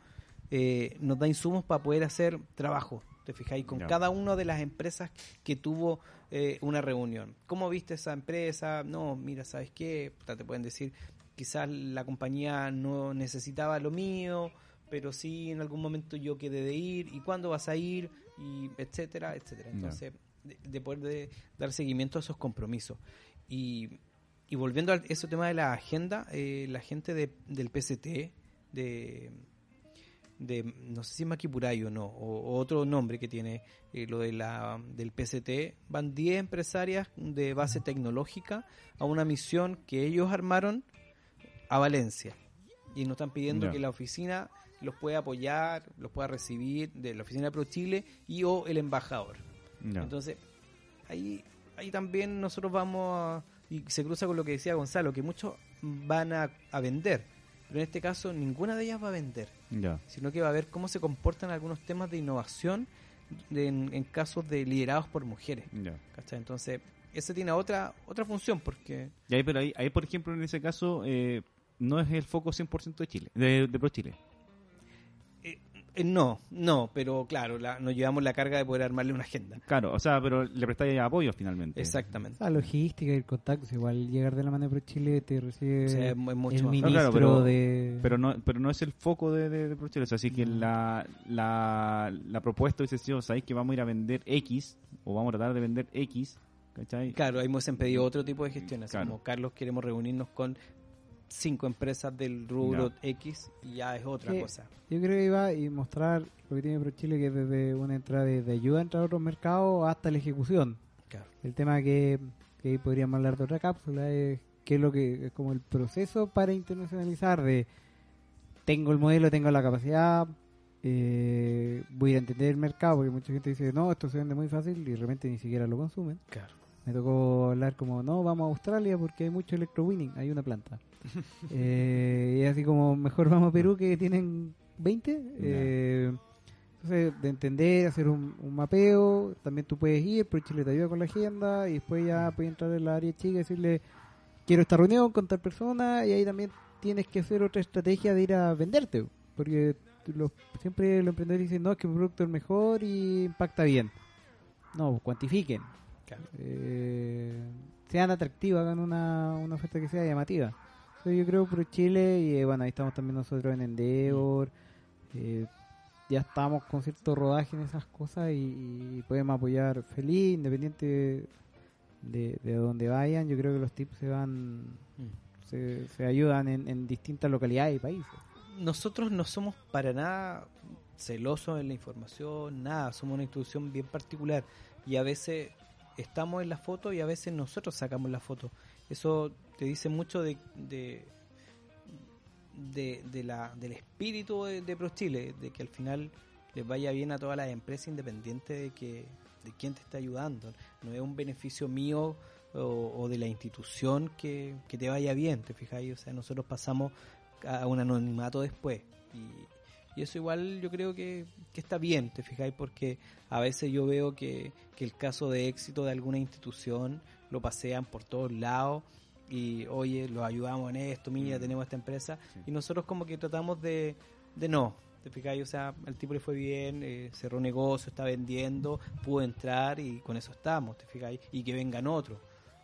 eh, nos da insumos para poder hacer trabajo. ¿Te fijáis? Con cada una de las empresas que tuvo eh, una reunión. ¿Cómo viste esa empresa? No, mira, ¿sabes qué? Te pueden decir, quizás la compañía no necesitaba lo mío, pero sí en algún momento yo quedé de ir. ¿Y cuándo vas a ir? Y etcétera, etcétera. Entonces, de, de poder de- dar seguimiento a esos compromisos. Y, y volviendo a ese tema de la agenda, eh, la gente de, del PCT, de, de no sé si es Maquipurayo o no, o, o otro nombre que tiene eh, lo de la, del PCT, van 10 empresarias de base tecnológica a una misión que ellos armaron a Valencia. Y nos están pidiendo que la oficina los pueda apoyar, los pueda recibir de la oficina de Pro Chile y o el embajador. Entonces, ahí, ahí también nosotros vamos a, y se cruza con lo que decía Gonzalo, que muchos van a, a vender, pero en este caso ninguna de ellas va a vender, sino que va a ver cómo se comportan algunos temas de innovación de- en, en casos de liderados por mujeres. Entonces, ese tiene otra otra función, porque Y ahí, pero ahí, ahí, por ejemplo, en ese caso, eh, no es el foco 100% de Chile, de, de Pro Chile. Eh, no, no, pero claro, la- nos llevamos la carga de poder armarle una agenda. Claro, o sea, pero le prestáis apoyo finalmente. Exactamente. La logística y el contacto, igual llegar de la mano de Pro Chile te recibe O sea, es mucho el más- ministro Claro, pero- de... Pero no, pero no es el foco de, de, de Pro Chile. O sea, así que la, la, la propuesta dice, sí, o sabéis que vamos a ir a vender X, o vamos a tratar de vender X, ¿cachai? Claro, hemos pedido otro tipo de gestiones. Claro. Como Carlos, queremos reunirnos con cinco empresas del rubro. X y ya es otra Sí. cosa. Yo creo que iba y mostrar lo que tiene Pro Chile, que es desde una entrada de, de ayuda a entrar a otros mercados hasta la ejecución. Claro. El tema que, que ahí podríamos hablar de otra cápsula es qué es lo que es como el proceso para internacionalizar de tengo el modelo, tengo la capacidad, eh, voy a entender el mercado, porque mucha gente dice, no, esto se vende muy fácil y de repente ni siquiera lo consumen. Claro. Me tocó hablar como, no, vamos a Australia porque hay mucho electrowinning, hay una planta. [LAUGHS] eh, y así como, mejor vamos a Perú que tienen 20. Eh, entonces, de entender, hacer un, un mapeo, también tú puedes ir, pero Chile te ayuda con la agenda y después ya puedes entrar en la área chica y decirle, quiero esta reunión con tal persona y ahí también tienes que hacer otra estrategia de ir a venderte, porque los, siempre los emprendedores dicen, no, es que mi producto es mejor y impacta bien. No, pues, cuantifiquen. Claro. Eh, sean atractivas, hagan una, una oferta que sea llamativa. Yo creo por Chile y eh, bueno, ahí estamos también nosotros en Endeavor. eh, ya estamos con cierto rodaje en esas cosas y, y podemos apoyar feliz, independiente de, de donde vayan. Yo creo que los tips se van, Mm. se, se ayudan en, en distintas localidades y países. Nosotros no somos para nada celosos en la información, nada, somos una institución bien particular y a veces estamos en la foto y a veces nosotros sacamos la foto. Eso te dice mucho de, de, de, la, del espíritu de, de Pro Chile, de que al final les vaya bien a todas las empresas independientes de que de quién te está ayudando. No es un beneficio mío o, o de la institución que, que te vaya bien, ¿te fijáis? O sea, nosotros pasamos a un anonimato después. Y, y eso igual yo creo que, que está bien, ¿te fijáis? Porque a veces yo veo que, que el caso de éxito de alguna institución lo pasean por todos lados y oye, los ayudamos en esto, mira, Mm. tenemos esta empresa. Sí. Y nosotros como que tratamos de, de no. ¿Te fijáis? O sea, el tipo le fue bien, eh, cerró negocio, está vendiendo, pudo entrar y con eso estamos, ¿te fijáis? Y que vengan otros.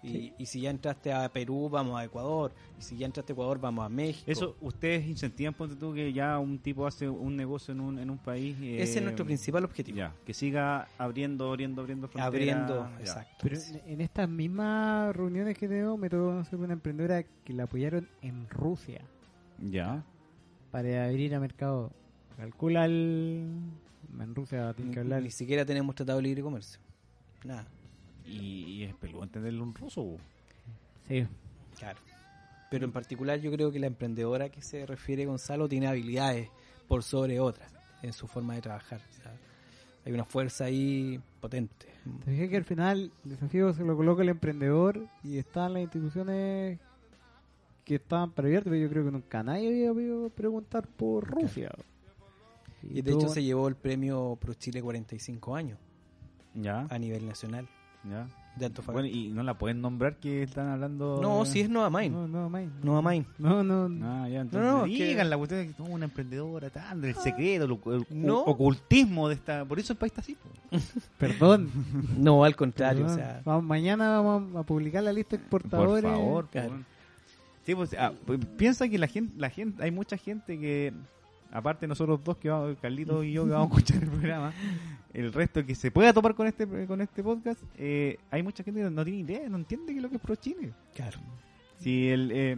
Y, Sí. y si ya entraste a Perú, vamos a Ecuador. Y si ya entraste a Ecuador, vamos a México. Eso, ¿ustedes incentivan, ponte tú, que ya un tipo hace un negocio en un, en un país? eh, Ese es nuestro principal objetivo. Ya, que siga abriendo, abriendo, abriendo fronteras. Abriendo, ya. exacto. Pero en, en estas mismas reuniones que tenemos me tocó conocer una emprendedora que la apoyaron en Rusia. Ya. para abrir a mercado. Calcula el. En Rusia tiene que Ni, hablar. ni siquiera tenemos tratado de libre comercio. Nada. Y, y es peludo entenderlo un ruso. bo. Sí. Claro. Pero en particular yo creo que la emprendedora que se refiere Gonzalo tiene habilidades por sobre otras en su forma de trabajar. O sea, hay una fuerza ahí potente. Te dije que al final el desafío se lo coloca el emprendedor y están las instituciones que estaban para abiertas, pero yo creo que nunca nadie había podido preguntar por Rusia. Y de tú- hecho se llevó el premio Pro Chile 45 años Ya, a nivel nacional ya. de Antofagasta. Bueno, y no la pueden nombrar que están hablando. no, de- si es Nova Main. No, no, Main. Nova Main. No, no, Ah, ya, No, entonces no, es que- digan la cuestión de que somos una emprendedora, tan, del secreto, el, el No. ocultismo de esta. Por eso el país está así. [LAUGHS] perdón. No, al contrario. O sea, mañana vamos a publicar la lista de Por exportadores. favor, claro. Sí, pues, ah, pues, piensa que la gente, la gente, hay mucha gente que, aparte nosotros dos que vamos, Carlito y yo que vamos a escuchar el programa, el resto que se pueda topar con este con este podcast, eh, hay mucha gente que no tiene idea, no entiende qué es lo que es Pro Chile. claro. Si el, eh,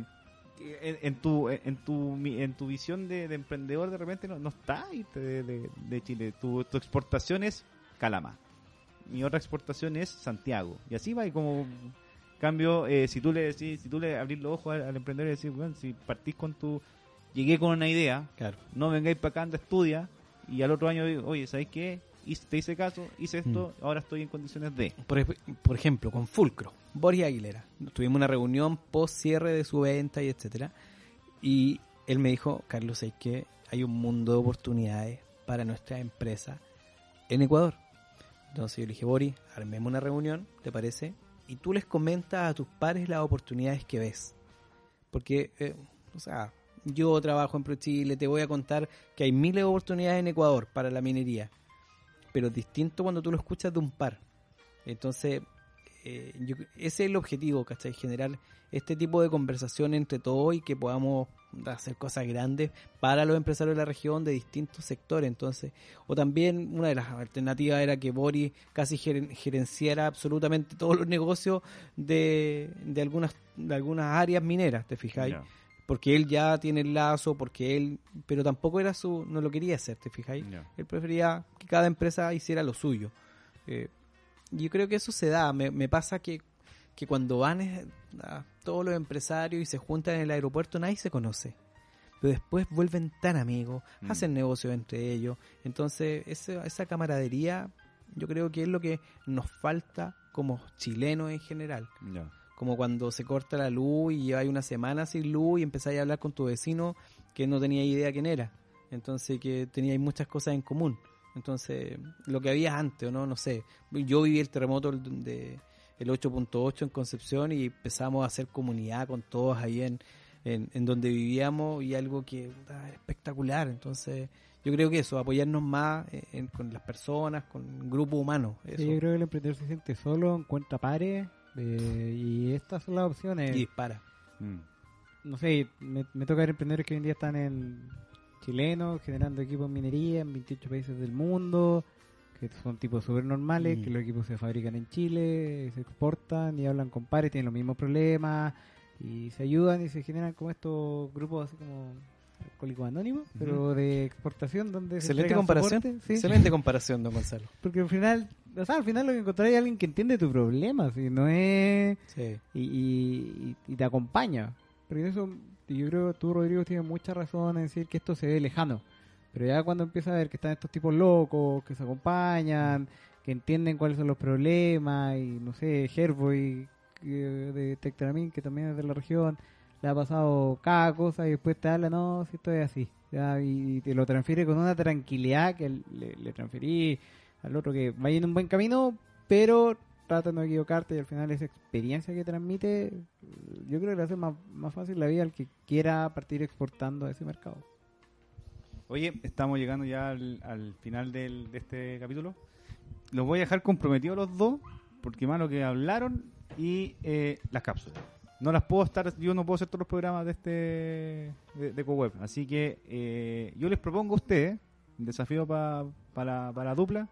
en, en tu en tu en tu visión de, de emprendedor de repente no, no está de, de- de Chile. Tu, tu exportación es Calama. Mi otra exportación es Santiago. Y así va y como cambio eh, si tú le decís, si tú le abrís los ojos al, al emprendedor y decís, bueno, si partís con tu llegué con una idea, Claro. no vengáis para acá, anda, estudia y al otro año digo, oye, ¿sabéis qué? Hice- te hice caso, hice esto, ahora estoy en condiciones de. Por, por ejemplo, con Fulcro, Boris Aguilera. Tuvimos una reunión post cierre de su venta y etcétera. Y él me dijo, Carlos, hay que hay un mundo de oportunidades para nuestra empresa en Ecuador. Entonces yo le dije, Boris, armemos una reunión, ¿te parece? Y tú les comentas a tus pares las oportunidades que ves. Porque, eh, o sea, yo trabajo en ProChile, te voy a contar que hay miles de oportunidades en Ecuador para la minería. Pero distinto cuando tú lo escuchas de un par. Entonces, eh, yo- ese es el objetivo, ¿cachai? Generar este tipo de conversación entre todos y que podamos hacer cosas grandes para los empresarios de la región de distintos sectores. Entonces, o también una de las alternativas era que Boris casi geren- gerenciara absolutamente todos los negocios de, de algunas de algunas áreas mineras, ¿te fijáis? Porque él ya tiene el lazo, porque él, pero tampoco era su, no lo quería hacer, ¿te fijáis? Él prefería que cada empresa hiciera lo suyo. Eh, yo creo que eso se da. Me, me pasa que, que cuando van eh, a todos los empresarios y se juntan en el aeropuerto, nadie se conoce. Pero después vuelven tan amigos, Mm. hacen negocios entre ellos. Entonces, esa camaradería, yo creo que es lo que nos falta como chilenos en general. Como cuando se corta la luz y lleváis una semana sin luz y empezáis a hablar con tu vecino que no tenía idea quién era. Entonces que teníais muchas cosas en común. Entonces, lo que había antes, ¿o no? No sé. Yo viví el terremoto de el 8.8 en Concepción y empezamos a hacer comunidad con todos ahí en, en, en donde vivíamos y algo que puta, espectacular. Entonces, yo creo que eso, apoyarnos más en- con las personas, con el grupo humano. Eso. Sí, yo creo que el emprendedor se siente solo, encuentra pares eh, y estas son las opciones. y dispara. Mm. no sé, me, me toca ver emprendedores que hoy en día están en chilenos, generando equipos en minería en 28 países del mundo, que son tipos súper normales, Mm. que los equipos se fabrican en Chile, se exportan y hablan con pares, tienen los mismos problemas y se ayudan y se generan como estos grupos así como alcohólicos anónimos, pero de exportación donde se Excelente entregan comparación. soporte, sí. Excelente comparación, don Gonzalo. Porque al final, o sea, al final lo que encontráis es alguien que entiende tu problema, si no es Sí. y, y, y te acompaña. Porque eso, yo creo que tú, Rodrigo, tienes mucha razón en decir que esto se ve lejano. Pero ya cuando empiezas a ver que están estos tipos locos, que se acompañan, que entienden cuáles son los problemas, y no sé, Herboy de Tectramin, que también es de la región, le ha pasado cada cosa y después te habla, no, si esto es así. Ya, y te lo transfiere con una tranquilidad que le, le transferí al otro que vaya en un buen camino, pero trata de no equivocarte y al final esa experiencia que transmite, yo creo que le hace más, más fácil la vida al que quiera partir exportando a ese mercado. Oye, estamos llegando ya al, al final del, de este capítulo. Los voy a dejar comprometidos los dos, porque más lo que hablaron y eh, las cápsulas. No las puedo estar, yo no puedo hacer todos los programas de este de, de CoWeb. Así que eh, yo les propongo a ustedes, un desafío pa- para, para la dupla,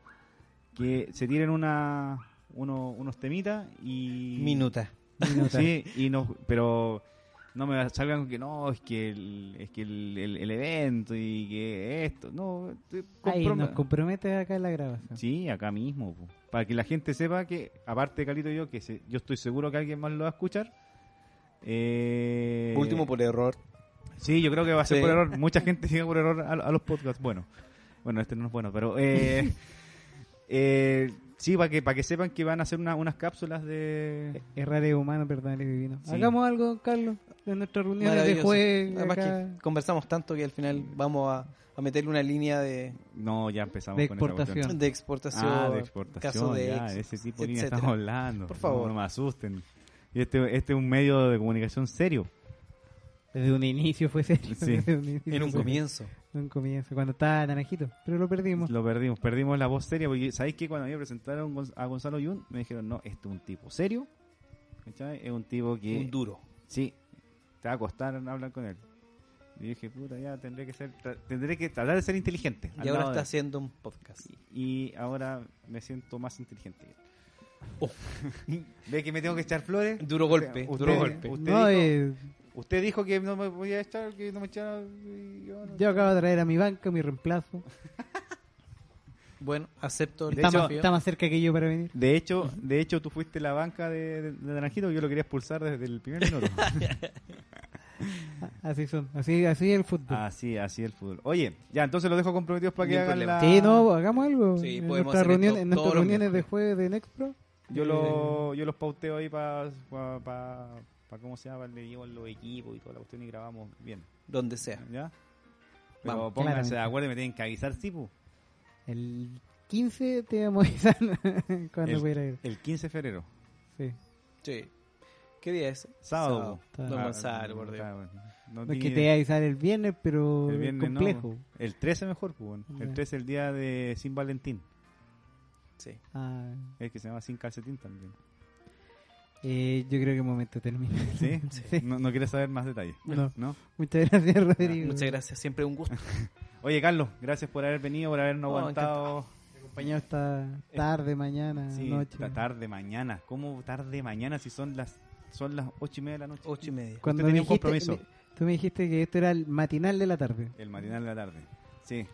que se tiren una, uno- unos temitas y... Minuta. Sí, y no, pero no me salgan con que no, es que el, es que el, el- el evento y que esto, no, Ahí nos compromete acá en la grabación. Sí, acá mismo, po. para que la gente sepa que, aparte de Calito y yo, que se- yo estoy seguro que alguien más lo va a escuchar, Eh, Último por error. Sí, yo creo que va a ser Sí. por error. Mucha gente [LAUGHS] llega por error a, a los podcasts. Bueno, bueno, este no es bueno, pero eh, [LAUGHS] eh, sí, para que para que sepan que van a hacer una- unas cápsulas de Errar humano, perdonar es divino. Sí. Hagamos algo, Carlos, en nuestras reuniones de. Además acá. que conversamos tanto que al final vamos a, a meterle una línea de, no, ya empezamos De con exportación. de exportación. Ah, de exportación, caso de ya, ex, ese tipo de línea estamos hablando. Por favor. No, no me asusten. Y este, este es un medio de comunicación serio. Desde un inicio fue serio. Sí. desde un inicio En un comienzo. Un comienzo, cuando estaba Naranjito. Pero lo perdimos. Lo perdimos, perdimos la voz seria. Porque, ¿sabéis que cuando a mí me presentaron a Gonzalo Yun, me dijeron, no, este es un tipo serio. ¿cachai? Es un tipo que. Un duro. Sí, te va a costar hablar con él. Y dije, puta, ya tendré que ser, tendré que tratar de ser inteligente. Y ahora está de haciendo un podcast. Y ahora me siento más inteligente. Oh. [LAUGHS] ¿Ve que me tengo que echar flores? Duro golpe, Usted- duro golpe. Usted, No, dijo, eh, usted dijo que no me podía echar, que no me echara. y yo no- yo acabo de traer a mi banca mi reemplazo. [LAUGHS] Bueno, acepto el Está, hecho- más, está más cerca que yo para venir. De hecho, de hecho, tú fuiste la banca de, de, de Naranjito, yo lo quería expulsar desde el primer minuto. [LAUGHS] Así son. Así, así es el fútbol. así, así el fútbol. Oye, ya, entonces lo dejo comprometidos para que Ningún hagan problema. la... Sí, no, hagamos algo. Sí, en podemos nuestras hacer reuniones, esto en nuestras todos los reuniones de miércoles. jueves de Nextpro. Yo, Eh, lo, yo los pauteo ahí para, pa, pa, pa- ¿cómo se llama? Le llevo los equipos y toda la cuestión y grabamos bien, Donde sea. ¿ya? Pero Vamos, pónganse claramente. de acuerdo y me tienen que avisar, sí, pu. El 15 te vamos a avisar [LAUGHS] cuando El- pudiera ir. El 15 de febrero, Sí. Sí. ¿Qué día es? sábado. Sábado. Don Gonzalo, por Dios. no No es que te voy a avisar el viernes, pero El viernes no, complejo. El 13 mejor, pues. El Ya. 13 es el día de Sin Valentín. Sí. Ah, Es que se llama Sin Calcetín también. Eh, yo creo que un momento termina. [LAUGHS] ¿Sí? [LAUGHS] Sí. No, no quieres saber más detalles. No. ¿No? Muchas gracias, Rodrigo. Muchas gracias, siempre un gusto. [LAUGHS] Oye, Carlos, gracias por haber venido, por habernos No, aguantado. Acompañado esta tarde, mañana, Sí, noche. esta tarde, mañana. ¿Cómo tarde, mañana si son las son las ocho y media de la noche? Ocho y media. Cuando tenía un compromiso. me- tú me dijiste que esto era el matinal de la tarde. El matinal de la tarde. Sí.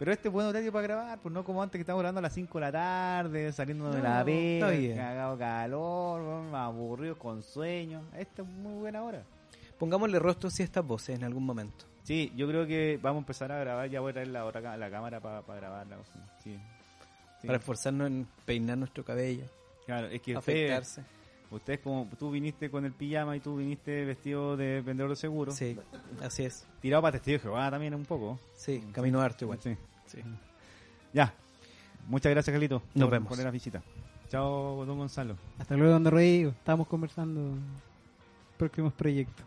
Pero este es buen horario para grabar, pues no como antes que estábamos grabando a las 5 de la tarde, saliendo de la bien. cagado calor, aburrido, con sueño. Esta es muy buena hora. Pongámosle rostro a estas voces en algún momento. Sí, yo creo que vamos a empezar a grabar, ya voy a traer la, otra, la cámara para grabarla. Sí. Sí. Para esforzarnos en peinar nuestro cabello, Claro, es que usted, afeitarse. Usted como tú viniste con el pijama y tú viniste vestido de vendedor de seguro, Sí, así es. tirado para testigo de Jehová también un poco. Sí, camino harto igual. Sí. Sí. Ya. Muchas gracias, Carlito. Nos por vemos. poner la visita. Chao, don Gonzalo. Hasta luego, don Rodrigo. Estamos conversando próximos proyectos.